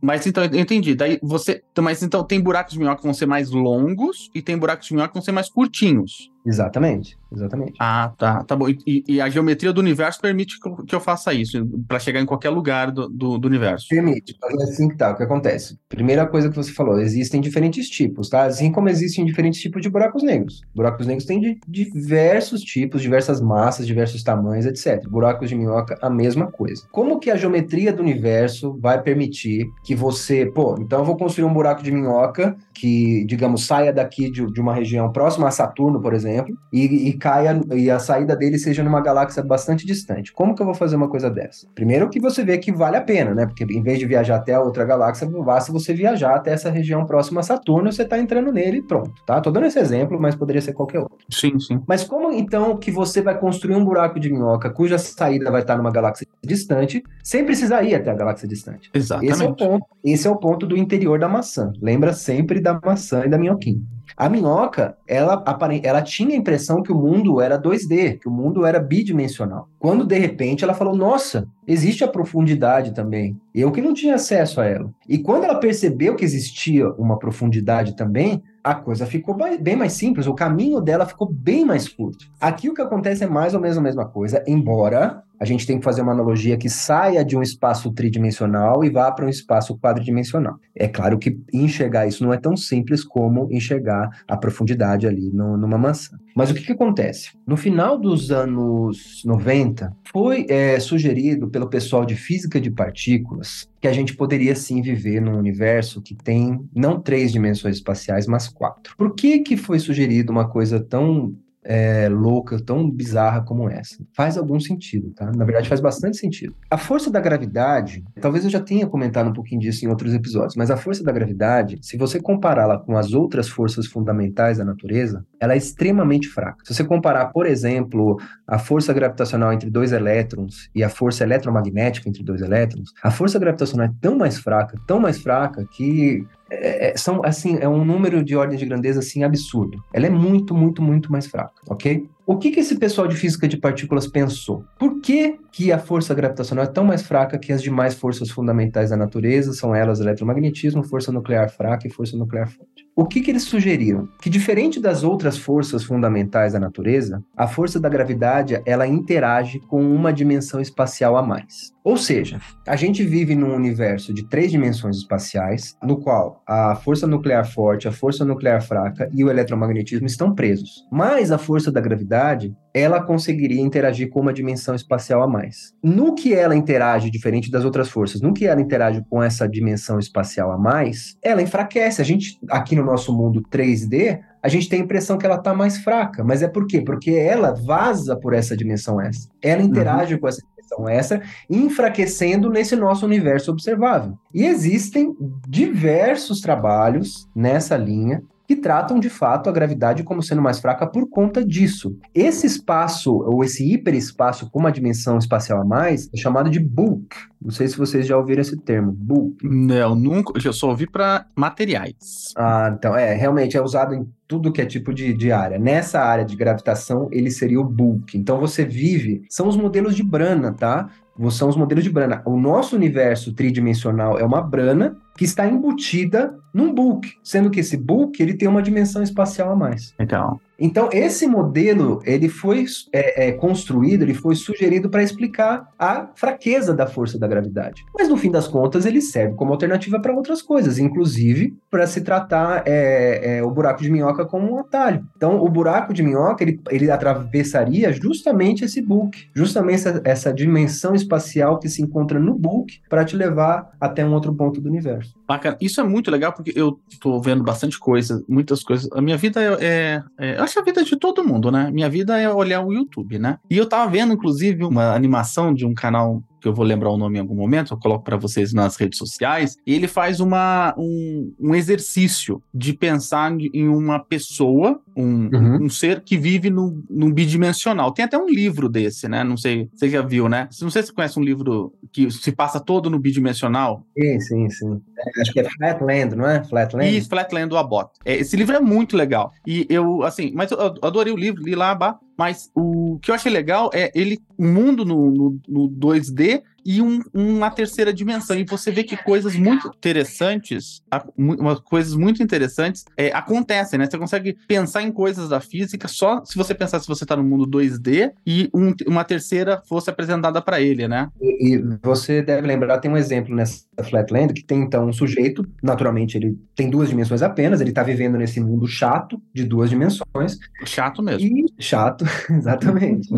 Mas então, eu entendi. Daí você. Mas então tem buracos de minhoca que vão ser mais longos e tem buracos de minhoca que vão ser mais curtinhos. Exatamente, exatamente. Ah, tá, tá bom. E, e a geometria do universo permite que eu, que eu faça isso, para chegar em qualquer lugar do, do, do, universo. Permite, é assim que tá, o que acontece? Primeira coisa que você falou, existem diferentes tipos, tá? Assim como existem diferentes tipos de buracos negros. Buracos negros têm de diversos tipos, diversas massas, diversos tamanhos, etc. Buracos de minhoca, a mesma coisa. Como que a geometria do universo vai permitir que você, pô, então eu vou construir um buraco de minhoca que, digamos, saia daqui de, de uma região próxima a Saturno, por exemplo, e, e caia e a saída dele seja numa galáxia bastante distante. Como que eu vou fazer uma coisa dessa? Primeiro que você vê que vale a pena, né? Porque em vez de viajar até a outra galáxia, basta você viajar até essa região próxima a Saturno, você está entrando nele e pronto, tá? Tô dando esse exemplo, mas poderia ser qualquer outro. Sim, sim. Mas como então que você vai construir um buraco de minhoca cuja saída vai estar numa galáxia distante, sem precisar ir até a galáxia distante? Exatamente. Esse é o ponto, esse é o ponto do interior da maçã. Lembra sempre da maçã e da minhoquinha. A minhoca, ela, ela tinha a impressão que o mundo era 2D, que o mundo era bidimensional. Quando, de repente, ela falou, nossa, existe a profundidade também. Eu que não tinha acesso a ela. E quando ela percebeu que existia uma profundidade também, a coisa ficou bem mais simples, o caminho dela ficou bem mais curto. Aqui o que acontece é mais ou menos a mesma coisa, embora a gente tem que fazer uma analogia que saia de um espaço tridimensional e vá para um espaço quadridimensional. É claro que enxergar isso não é tão simples como enxergar a profundidade ali no, numa maçã. Mas o que, que acontece? No final dos anos 90, foi é, sugerido pelo pessoal de física de partículas que a gente poderia sim viver num universo que tem não três dimensões espaciais, mas quatro. Por que, que foi sugerido uma coisa tão é, louca, tão bizarra como essa. Faz algum sentido, tá? Na verdade, faz bastante sentido. A força da gravidade, talvez eu já tenha comentado um pouquinho disso em outros episódios, mas a força da gravidade, se você compará-la com as outras forças fundamentais da natureza, ela é extremamente fraca. Se você comparar, por exemplo, a força gravitacional entre dois elétrons e a força eletromagnética entre dois elétrons, a força gravitacional é tão mais fraca, tão mais fraca que é, é, são assim é um número de ordem de grandeza assim absurdo. Ela é muito, muito, muito mais fraca, ok? O que, que esse pessoal de física de partículas pensou? Por que, que a força gravitacional é tão mais fraca que as demais forças fundamentais da natureza? São elas eletromagnetismo, força nuclear fraca e força nuclear forte. O que, que eles sugeriram? Que diferente das outras forças fundamentais da natureza, a força da gravidade ela interage com uma dimensão espacial a mais. Ou seja, a gente vive num universo de três dimensões espaciais, no qual a força nuclear forte, a força nuclear fraca e o eletromagnetismo estão presos. Mas a força da gravidade, ela conseguiria interagir com uma dimensão espacial a mais. No que ela interage, diferente das outras forças, no que ela interage com essa dimensão espacial a mais, ela enfraquece. A gente, aqui no nosso mundo 3D, a gente tem a impressão que ela está mais fraca. Mas é por quê? Porque ela vaza por essa dimensão extra. Ela interage uhum. com essa dimensão extra, enfraquecendo nesse nosso universo observável. E existem diversos trabalhos nessa linha que tratam de fato a gravidade como sendo mais fraca por conta disso. Esse espaço, ou esse hiperespaço com uma dimensão espacial a mais, é chamado de bulk. Não sei se vocês já ouviram esse termo, bulk. Não, nunca, eu só ouvi para materiais. Ah, então, é, realmente é usado em tudo que é tipo de, de área. Nessa área de gravitação, ele seria o bulk. Então você vive, são os modelos de Brana, tá? São os modelos de Brana. O nosso universo tridimensional é uma Brana que está embutida num bulk, sendo que esse bulk ele tem uma dimensão espacial a mais. Então, então, esse modelo ele foi é, é, construído, ele foi sugerido para explicar a fraqueza da força da gravidade. Mas no fim das contas, ele serve como alternativa para outras coisas, inclusive para se tratar é, é, o buraco de minhoca como um atalho. Então, o buraco de minhoca ele, ele atravessaria justamente esse bulk, justamente essa, essa dimensão espacial que se encontra no bulk para te levar até um outro ponto do universo. Bacana. Isso é muito legal porque eu estou vendo bastante coisa, muitas coisas. A minha vida é, é, é acho a vida de todo mundo, né? Minha vida é olhar o YouTube, né? E eu tava vendo, inclusive, uma animação de um canal que eu vou lembrar o nome em algum momento, eu coloco para vocês nas redes sociais, e ele faz uma, um, um exercício de pensar em uma pessoa, um, uhum. um ser que vive no, num bidimensional. Tem até um livro desse, né? Não sei, você já viu, né? Não sei se você conhece um livro que se passa todo no bidimensional. Sim, sim, sim. É, acho que é Flatland, não é? Flatland? Isso, Flatland do Abbott. É, esse livro é muito legal. E eu, assim, mas eu adorei o livro, li lá, mas o que eu achei legal é ele, o mundo no, no, no 2D e um, uma terceira dimensão. E você vê que coisas muito interessantes, uma, coisas muito interessantes é, acontecem, né? Você consegue pensar em coisas da física só se você pensar se você está no mundo 2D e um, uma terceira fosse apresentada para ele, né? E, e, você deve lembrar, tem um exemplo nessa Flatland que tem então um sujeito, naturalmente ele tem duas dimensões apenas, ele está vivendo nesse mundo chato de duas dimensões. Chato mesmo. E, chato, *laughs* exatamente.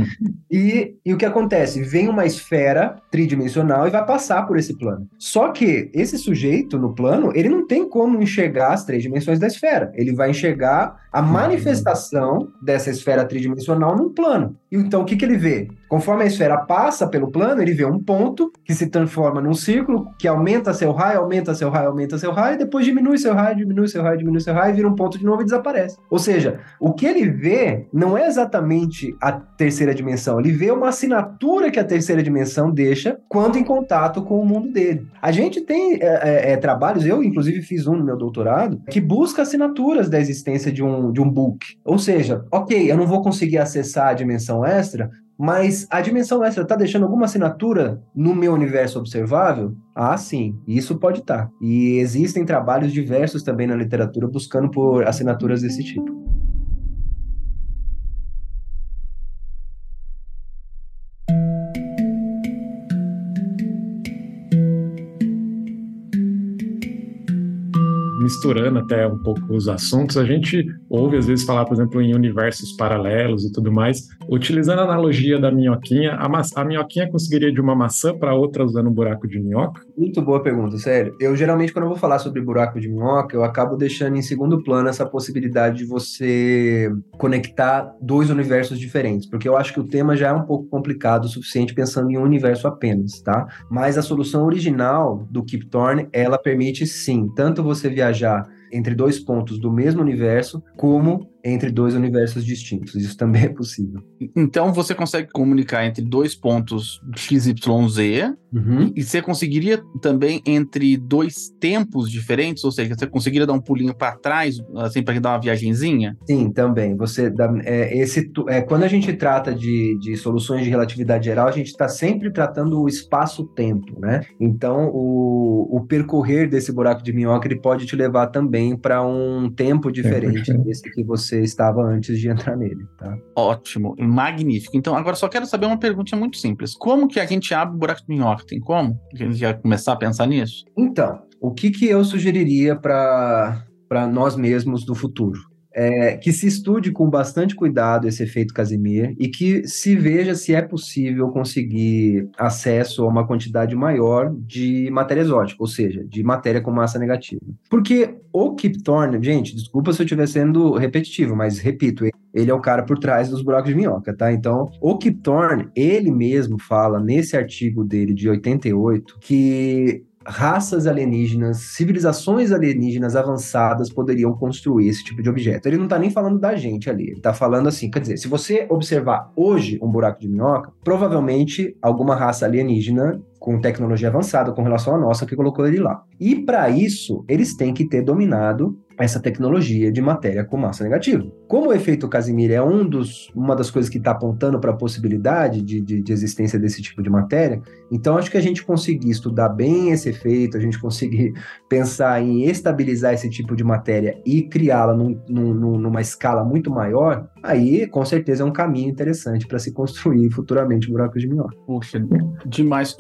e, e o que acontece? Vem uma esfera tridimensional tridimensional e vai passar por esse plano. Só que esse sujeito no plano, ele não tem como enxergar as três dimensões da esfera. Ele vai enxergar a uhum. manifestação dessa esfera tridimensional num plano. E então o que, que ele vê? Conforme a esfera passa pelo plano, ele vê um ponto que se transforma num círculo, que aumenta seu raio, aumenta seu raio, aumenta seu raio, e depois diminui seu raio, diminui seu raio, diminui seu raio, vira um ponto de novo e desaparece. Ou seja, o que ele vê não é exatamente a terceira dimensão, ele vê uma assinatura que a terceira dimensão deixa quando em contato com o mundo dele. A gente tem é, é, é trabalhos, eu inclusive fiz um no meu doutorado, que busca assinaturas da existência de um, de um book. Ou seja, ok, eu não vou conseguir acessar a dimensão extra, mas a dimensão extra está deixando alguma assinatura no meu universo observável? Ah, sim, isso pode estar. Tá. E existem trabalhos diversos também na literatura buscando por assinaturas desse tipo. Misturando até um pouco os assuntos, a gente ouve às vezes falar, por exemplo, em universos paralelos e tudo mais. Utilizando a analogia da minhoquinha, a, ma a minhoquinha conseguiria de uma maçã para outra usando um buraco de minhoca? Muito boa pergunta, sério. Eu geralmente, quando eu vou falar sobre buraco de minhoca, eu acabo deixando em segundo plano essa possibilidade de você conectar dois universos diferentes, porque eu acho que o tema já é um pouco complicado o suficiente pensando em um universo apenas, tá? Mas a solução original do Kip Thorne, ela permite sim, tanto você viajar entre dois pontos do mesmo universo, como entre dois universos distintos. Isso também é possível. Então você consegue comunicar entre dois pontos XYZ uhum. e você conseguiria também entre dois tempos diferentes, ou seja, você conseguiria dar um pulinho para trás, assim, para dar uma viagenzinha? Sim, também. Você dá, é, esse, é, quando a gente trata de, de soluções de relatividade geral, a gente está sempre tratando o espaço-tempo, né? Então, o, o percorrer desse buraco de minhoca ele pode te levar também para um tempo diferente é desse que você você estava antes de entrar nele, tá? Ótimo, magnífico. Então, agora só quero saber uma pergunta muito simples. Como que a gente abre o buraco de minhoca? Tem como? A gente já começar a pensar nisso? Então, o que, que eu sugeriria para nós mesmos do futuro? É, que se estude com bastante cuidado esse efeito Casimir e que se veja se é possível conseguir acesso a uma quantidade maior de matéria exótica, ou seja, de matéria com massa negativa. Porque o Kip Thorne, gente, desculpa se eu estiver sendo repetitivo, mas repito, ele é o cara por trás dos buracos de minhoca, tá? Então, o Kip Thorne, ele mesmo fala nesse artigo dele de 88 que raças alienígenas, civilizações alienígenas avançadas poderiam construir esse tipo de objeto. Ele não está nem falando da gente ali, ele está falando assim, quer dizer, se você observar hoje um buraco de minhoca, provavelmente alguma raça alienígena com tecnologia avançada com relação à nossa que colocou ele lá. E para isso, eles têm que ter dominado essa tecnologia de matéria com massa negativa. Como o efeito Casimir é um dos, uma das coisas que está apontando para a possibilidade de, de, de, existência desse tipo de matéria, então acho que a gente conseguir estudar bem esse efeito, a gente conseguir pensar em estabilizar esse tipo de matéria e criá-la num, num, numa escala muito maior, aí com certeza é um caminho interessante para se construir futuramente buracos de minhoca. Puxa, demais.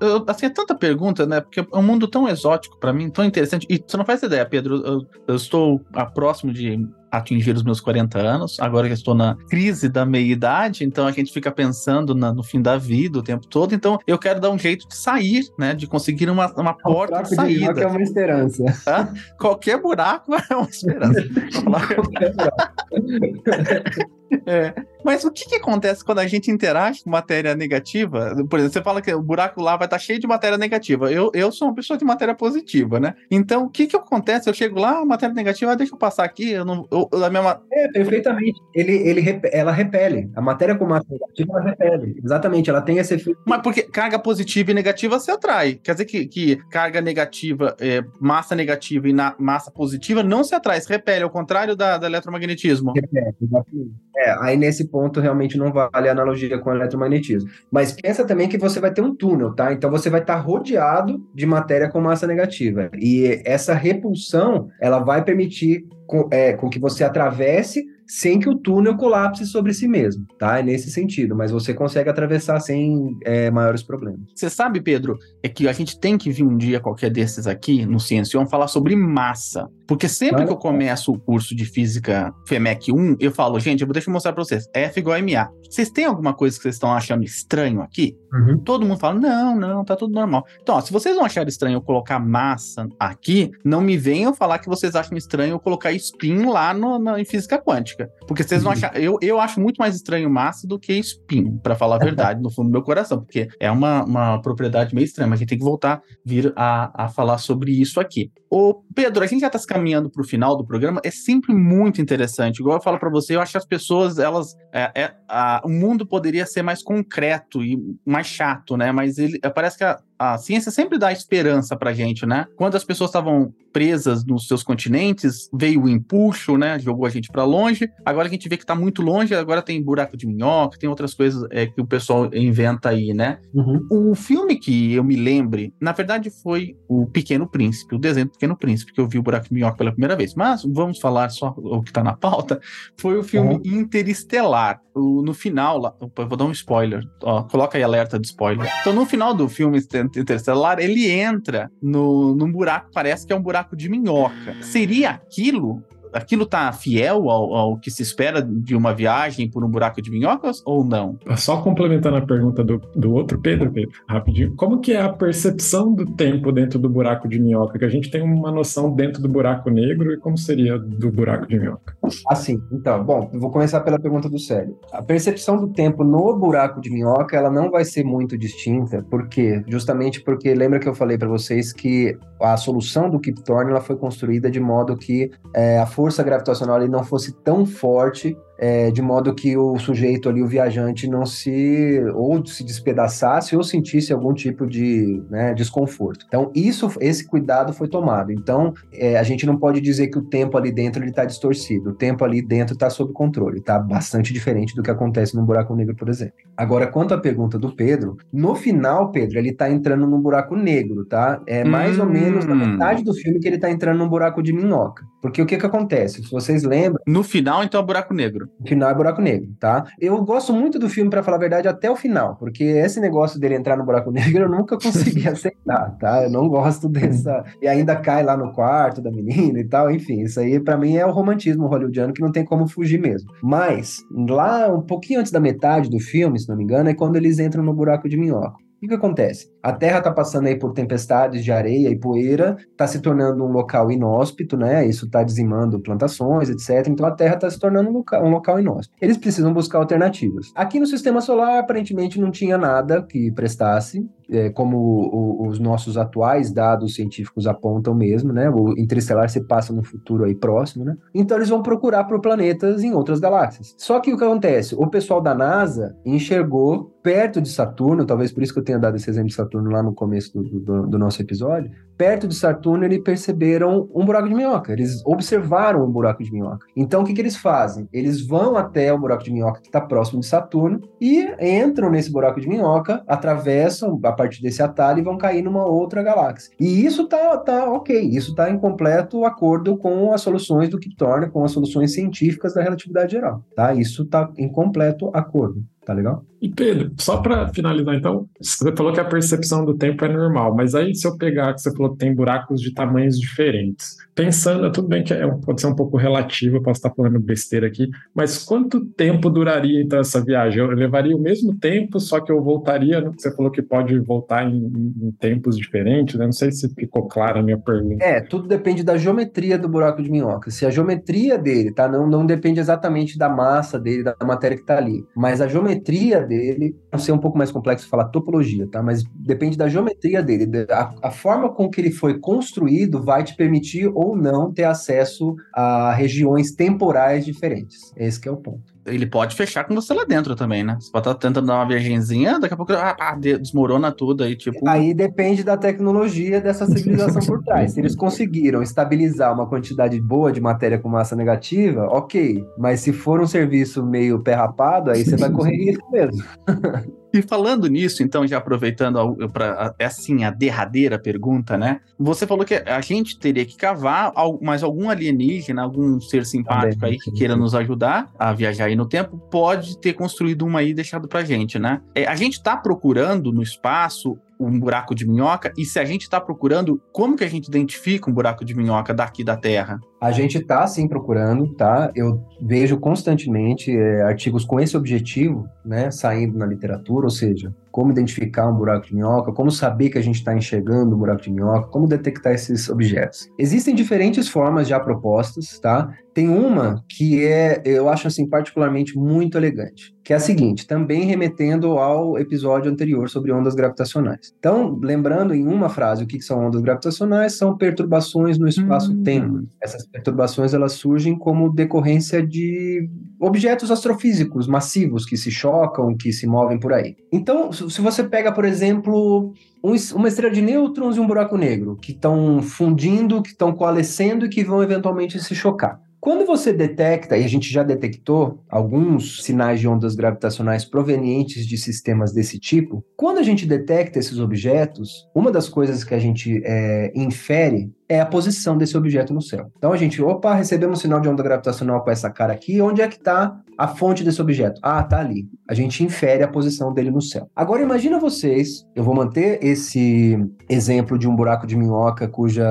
Eu, assim, é tanta pergunta, né? Porque é um mundo tão exótico para mim, tão interessante. E você não faz ideia, Pedro. Eu, eu estou a próximo de atingir os meus 40 anos, agora que estou na crise da meia-idade, então a gente fica pensando na, no fim da vida o tempo todo, então eu quero dar um jeito de sair, né, de conseguir uma, uma porta de saída. De é uma esperança. Hã? Qualquer buraco *laughs* é uma esperança. *laughs* *laughs* é. Mas o que, que, acontece quando a gente interage com matéria negativa? Por exemplo, você fala que o buraco lá vai estar cheio de matéria negativa. Eu, eu sou uma pessoa de matéria positiva, né? Então, o que, que acontece? Eu chego lá, matéria negativa, ah, deixa eu passar aqui, eu não, eu, a minha... É, perfeitamente. Ele, ele, ela repele. A matéria com massa negativa, ela repele. Exatamente, ela tem esse efeito. Mas porque carga positiva e negativa se atrai. Quer dizer que, que carga negativa, é, massa negativa e na, massa positiva não se atrai, se repele, ao contrário da, da eletromagnetismo. Repele, exatamente. É, aí nesse ponto realmente não vale a analogia com o eletromagnetismo. Mas pensa também que você vai ter um túnel, tá? Então você vai estar rodeado de matéria com massa negativa. E essa repulsão, ela vai permitir com, é, com que você atravesse sem que o túnel colapse sobre si mesmo, tá? É nesse sentido, mas você consegue atravessar sem é, maiores problemas. Você sabe, Pedro, é que a gente tem que vir um dia qualquer desses aqui no Ciencion falar sobre massa. Porque sempre que eu começo o curso de física FEMEC 1, eu falo, gente, eu vou deixar eu mostrar pra vocês. F igual a MA. Vocês têm alguma coisa que vocês estão achando estranho aqui? Uhum. Todo mundo fala, não, não, tá tudo normal. Então, ó, se vocês não acharem estranho eu colocar massa aqui, não me venham falar que vocês acham estranho eu colocar spin lá no, na, em física quântica. Porque vocês uhum. não acham. Eu, eu acho muito mais estranho massa do que spin, para falar a verdade, no fundo do meu coração, porque é uma, uma propriedade meio estranha, mas a gente tem que voltar vir a, a falar sobre isso aqui. Ô, Pedro, a gente já tá se caminhando pro final do programa, é sempre muito interessante. Igual eu falo para você, eu acho que as pessoas, elas. É, é, a, o mundo poderia ser mais concreto e mais chato, né? Mas ele parece que a, a ciência sempre dá esperança pra gente, né? Quando as pessoas estavam presas nos seus continentes, veio o empuxo, né? Jogou a gente para longe. Agora a gente vê que tá muito longe, agora tem buraco de minhoca, tem outras coisas é, que o pessoal inventa aí, né? Uhum. O filme que eu me lembre, na verdade, foi o Pequeno Príncipe, o desenho do Pequeno Príncipe, que eu vi o buraco de minhoca pela primeira vez. Mas vamos falar só o que tá na pauta. *laughs* Foi o filme uhum. Interestelar. O, no final, lá, vou dar um spoiler. Ó, coloca aí alerta de spoiler. Então, no final do filme Interestelar, ele entra no, num buraco, parece que é um buraco de minhoca. Seria aquilo aquilo tá fiel ao, ao, que se espera de uma viagem por um buraco de minhocas ou não? Só complementando a pergunta do, do outro Pedro, Pedro, rapidinho. Como que é a percepção do tempo dentro do buraco de minhoca? Que a gente tem uma noção dentro do buraco negro e como seria do buraco de minhoca? Assim, então, bom, vou começar pela pergunta do Célio. A percepção do tempo no buraco de minhoca, ela não vai ser muito distinta, por quê? Justamente porque lembra que eu falei para vocês que a solução do Kip Thorne ela foi construída de modo que é, a força gravitacional ali não fosse tão forte é, de modo que o sujeito ali, o viajante, não se ou se despedaçasse ou sentisse algum tipo de né, desconforto. Então, isso, esse cuidado foi tomado. Então, é, a gente não pode dizer que o tempo ali dentro está distorcido. O tempo ali dentro está sob controle. Está bastante diferente do que acontece no buraco negro, por exemplo. Agora, quanto à pergunta do Pedro, no final, Pedro, ele está entrando num buraco negro, tá? É mais hum. ou menos na metade do filme que ele está entrando num buraco de minhoca. Porque o que que acontece? Se vocês lembram... No final, então, é buraco negro negro. O final é buraco negro, tá? Eu gosto muito do filme, para falar a verdade, até o final, porque esse negócio dele entrar no buraco *laughs* negro eu nunca consegui *laughs* aceitar, tá? Eu não gosto dessa. E ainda cai lá no quarto da menina e tal, enfim, isso aí para mim é o romantismo hollywoodiano que não tem como fugir mesmo. Mas, lá um pouquinho antes da metade do filme, se não me engano, é quando eles entram no buraco de minhoca. O que, acontece? A Terra está passando aí por tempestades de areia e poeira, está se tornando um local inóspito, né? Isso está dizimando plantações, etc. Então a Terra está se tornando um local, um local inóspito. Eles precisam buscar alternativas. Aqui no Sistema Solar, aparentemente, não tinha nada que prestasse é, como o, os nossos atuais dados científicos apontam mesmo, né? O interestelar se passa no futuro aí próximo, né? Então eles vão procurar por planetas em outras galáxias. Só que o que acontece? O pessoal da NASA enxergou perto de Saturno, talvez por isso que eu tenha dado esse exemplo de Saturno lá no começo do, do, do nosso episódio, perto de Saturno, eles perceberam um buraco de minhoca. Eles observaram um buraco de minhoca. Então, o que, que eles fazem? Eles vão até o buraco de minhoca que está próximo de Saturno e entram nesse buraco de minhoca, atravessam a partir desse atalho e vão cair numa outra galáxia. E isso tá, tá ok. Isso está em completo acordo com as soluções do Kip Thorne, com as soluções científicas da relatividade geral. Tá? Isso está em completo acordo. Tá legal? E Pedro, só para finalizar, então, você falou que a percepção do tempo é normal, mas aí se eu pegar que você falou que tem buracos de tamanhos diferentes, pensando, tudo bem que é, pode ser um pouco relativo, eu posso estar falando besteira aqui, mas quanto tempo duraria então essa viagem? Eu levaria o mesmo tempo, só que eu voltaria, né? você falou que pode voltar em, em tempos diferentes, né? Não sei se ficou clara a minha pergunta. É, tudo depende da geometria do buraco de minhoca. Se a geometria dele, tá? Não, não depende exatamente da massa dele, da matéria que está ali, mas a geometria geometria dele, não sei um pouco mais complexo falar topologia, tá? Mas depende da geometria dele. A, a, forma com que ele foi construído vai te permitir ou não ter acesso a regiões temporais diferentes. Esse é o ponto ele pode fechar com você lá dentro também, né? Você pode estar tentando dar uma viagenzinha, daqui a pouco ah, ah, desmorona tudo aí, tipo. Aí depende da tecnologia dessa civilização *laughs* por trás. Se eles conseguiram estabilizar uma quantidade boa de matéria com massa negativa, ok. Mas se for um serviço meio pé rapado, aí você vai correr risco mesmo. *laughs* E falando nisso, então, já aproveitando para é assim a derradeira pergunta, né? Você falou que a gente teria que cavar, mas algum alienígena, algum ser simpático Também. aí que queira nos ajudar a viajar aí no tempo, pode ter construído uma aí e deixado pra gente, né? É, a gente tá procurando no espaço um buraco de minhoca? E se a gente está procurando, como que a gente identifica um buraco de minhoca daqui da Terra? A gente está sim procurando, tá? Eu vejo constantemente é, artigos com esse objetivo, né, saindo na literatura, ou seja, como identificar um buraco de minhoca, como saber que a gente está enxergando um buraco de minhoca, como detectar esses objetos. Existem diferentes formas já propostas, tá? Tem uma que é, eu acho assim, particularmente muito elegante, que é a seguinte, também remetendo ao episódio anterior sobre ondas gravitacionais. Então, lembrando em uma frase o que são ondas gravitacionais, são perturbações no espaço-tempo. Hum. Essas perturbações elas surgem como decorrência de objetos astrofísicos massivos que se chocam, que se movem por aí. Então, se você pega, por exemplo, um, uma estrela de nêutrons e um buraco negro, que estão fundindo, que estão coalescendo e que vão eventualmente se chocar. Quando você detecta, e a gente já detectou alguns sinais de ondas gravitacionais provenientes de sistemas desse tipo, quando a gente detecta esses objetos, uma das coisas que a gente é, infere é a posição desse objeto no céu. Então a gente, opa, recebemos um sinal de onda gravitacional com essa cara aqui, onde é que está a fonte desse objeto? Ah, tá ali. A gente infere a posição dele no céu. Agora imagina vocês, eu vou manter esse exemplo de um buraco de minhoca cuja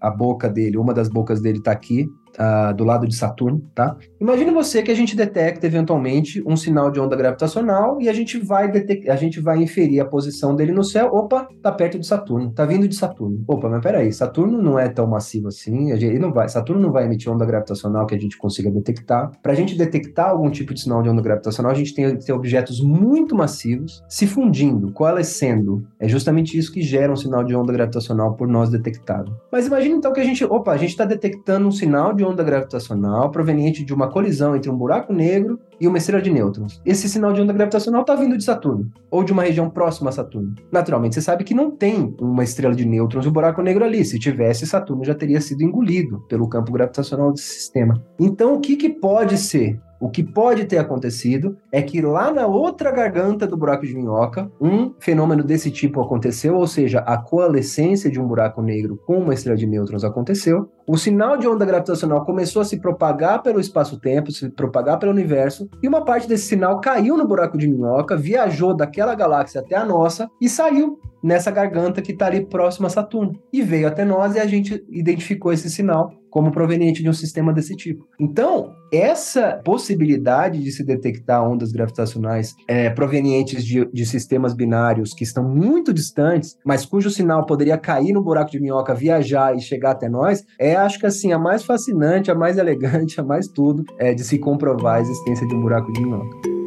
a boca dele, uma das bocas dele está aqui, uh, do lado de Saturno, tá? Imagine você que a gente detecta eventualmente um sinal de onda gravitacional e a gente vai a gente vai inferir a posição dele no céu. Opa, tá perto de Saturno, tá vindo de Saturno. Opa, mas peraí, Saturno não é tão massivo assim, ele não vai, Saturno não vai emitir onda gravitacional que a gente consiga detectar. Para a gente detectar algum tipo de sinal de onda gravitacional, a gente tem que ter objetos muito massivos se fundindo, coalescendo. É justamente isso que gera um sinal de onda gravitacional por nós detectado. Mas imagine então que a gente, opa, a gente está detectando um sinal de onda gravitacional proveniente de uma colisão entre um buraco negro e uma estrela de nêutrons. Esse sinal de onda gravitacional está vindo de Saturno, ou de uma região próxima a Saturno. Naturalmente, você sabe que não tem uma estrela de nêutrons e um buraco negro ali. Se tivesse, Saturno já teria sido engolido pelo campo gravitacional desse sistema. Então, o que, que pode ser? O que pode ter acontecido é que lá na outra garganta do buraco de minhoca, um fenômeno desse tipo aconteceu, ou seja, a coalescência de um buraco negro com uma estrela de nêutrons aconteceu. O sinal de onda gravitacional começou a se propagar pelo espaço-tempo, se propagar pelo universo, e uma parte desse sinal caiu no buraco de minhoca, viajou daquela galáxia até a nossa e saiu nessa garganta que está ali próxima a Saturno. E veio até nós e a gente identificou esse sinal como proveniente de um sistema desse tipo. Então, essa possibilidade de se detectar ondas gravitacionais é, provenientes de, de, sistemas binários que estão muito distantes, mas cujo sinal poderia cair no buraco de minhoca, viajar e chegar até nós, é, acho que assim, a mais fascinante, a mais elegante, a mais tudo é, de se comprovar a existência de um buraco de minhoca.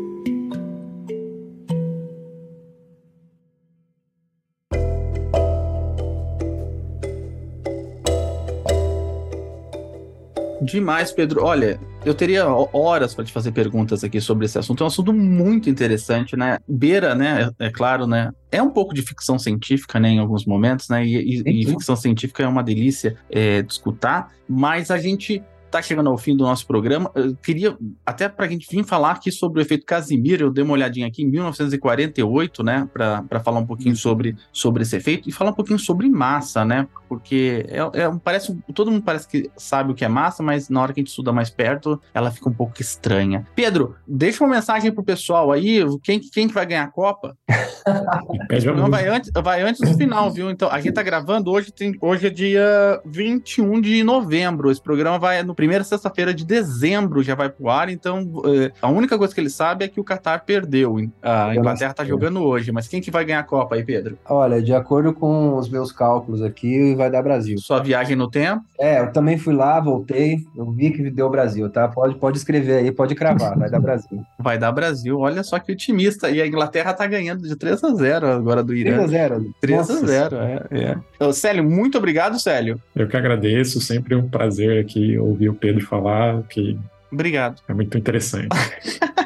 Demais, Pedro. Olha, eu teria horas para te fazer perguntas aqui sobre esse assunto. É um assunto muito interessante, né? Beira, né? É, é claro, né? É um pouco de ficção científica, né? Em alguns momentos, né? E, e, e ficção científica é uma delícia é, de escutar, mas a gente tá chegando ao fim do nosso programa. Eu queria, até para a gente vir falar aqui sobre o efeito Casimir, eu dei uma olhadinha aqui em 1948, né, para falar um pouquinho uhum. sobre, sobre esse efeito e falar um pouquinho sobre massa, né, porque é, é, parece, todo mundo parece que sabe o que é massa, mas na hora que a gente estuda mais perto, ela fica um pouco estranha. Pedro, deixa uma mensagem pro pessoal aí, quem, quem que vai ganhar a Copa? *laughs* Não, vai antes, vai antes do final, viu? Então, a gente tá gravando hoje, tem, hoje é dia 21 de novembro, esse programa vai no primeira sexta-feira de dezembro já vai pro ar, então uh, a única coisa que ele sabe é que o Qatar perdeu. A Inglaterra tá jogando hoje, mas quem que vai ganhar a Copa aí, Pedro? Olha, de acordo com os meus cálculos aqui, vai dar Brasil. Sua viagem no tempo? É, eu também fui lá, voltei, eu vi que deu Brasil, tá? Pode, pode escrever aí, pode cravar, vai dar Brasil. *laughs* Vai dar Brasil, olha só que otimista. E a Inglaterra tá ganhando de 3 a 0 agora do Irã. 3 a 0 3 a 0 é, é. Célio, muito obrigado, Célio. Eu que agradeço, sempre um prazer aqui ouvir o Pedro falar, que Obrigado. É muito interessante.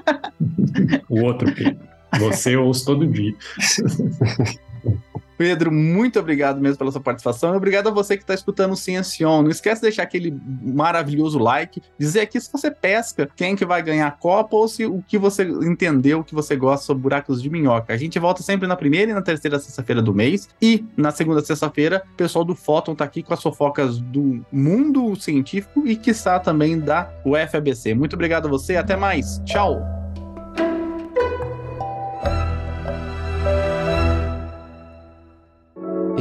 *laughs* o outro Pedro. Você eu ouço todo dia. *laughs* Pedro, muito obrigado mesmo pela sua participação e obrigado a você que está escutando o Ciencion. Não esquece de deixar aquele maravilhoso like, dizer aqui se você pesca, quem que vai ganhar a Copa ou se o que você entendeu, o que você gosta sobre buracos de minhoca. A gente volta sempre na primeira e na terceira sexta-feira do mês e na segunda sexta-feira o pessoal do Fóton tá aqui com as fofocas do mundo científico e está também da UFABC. Muito obrigado a você, até mais. Tchau.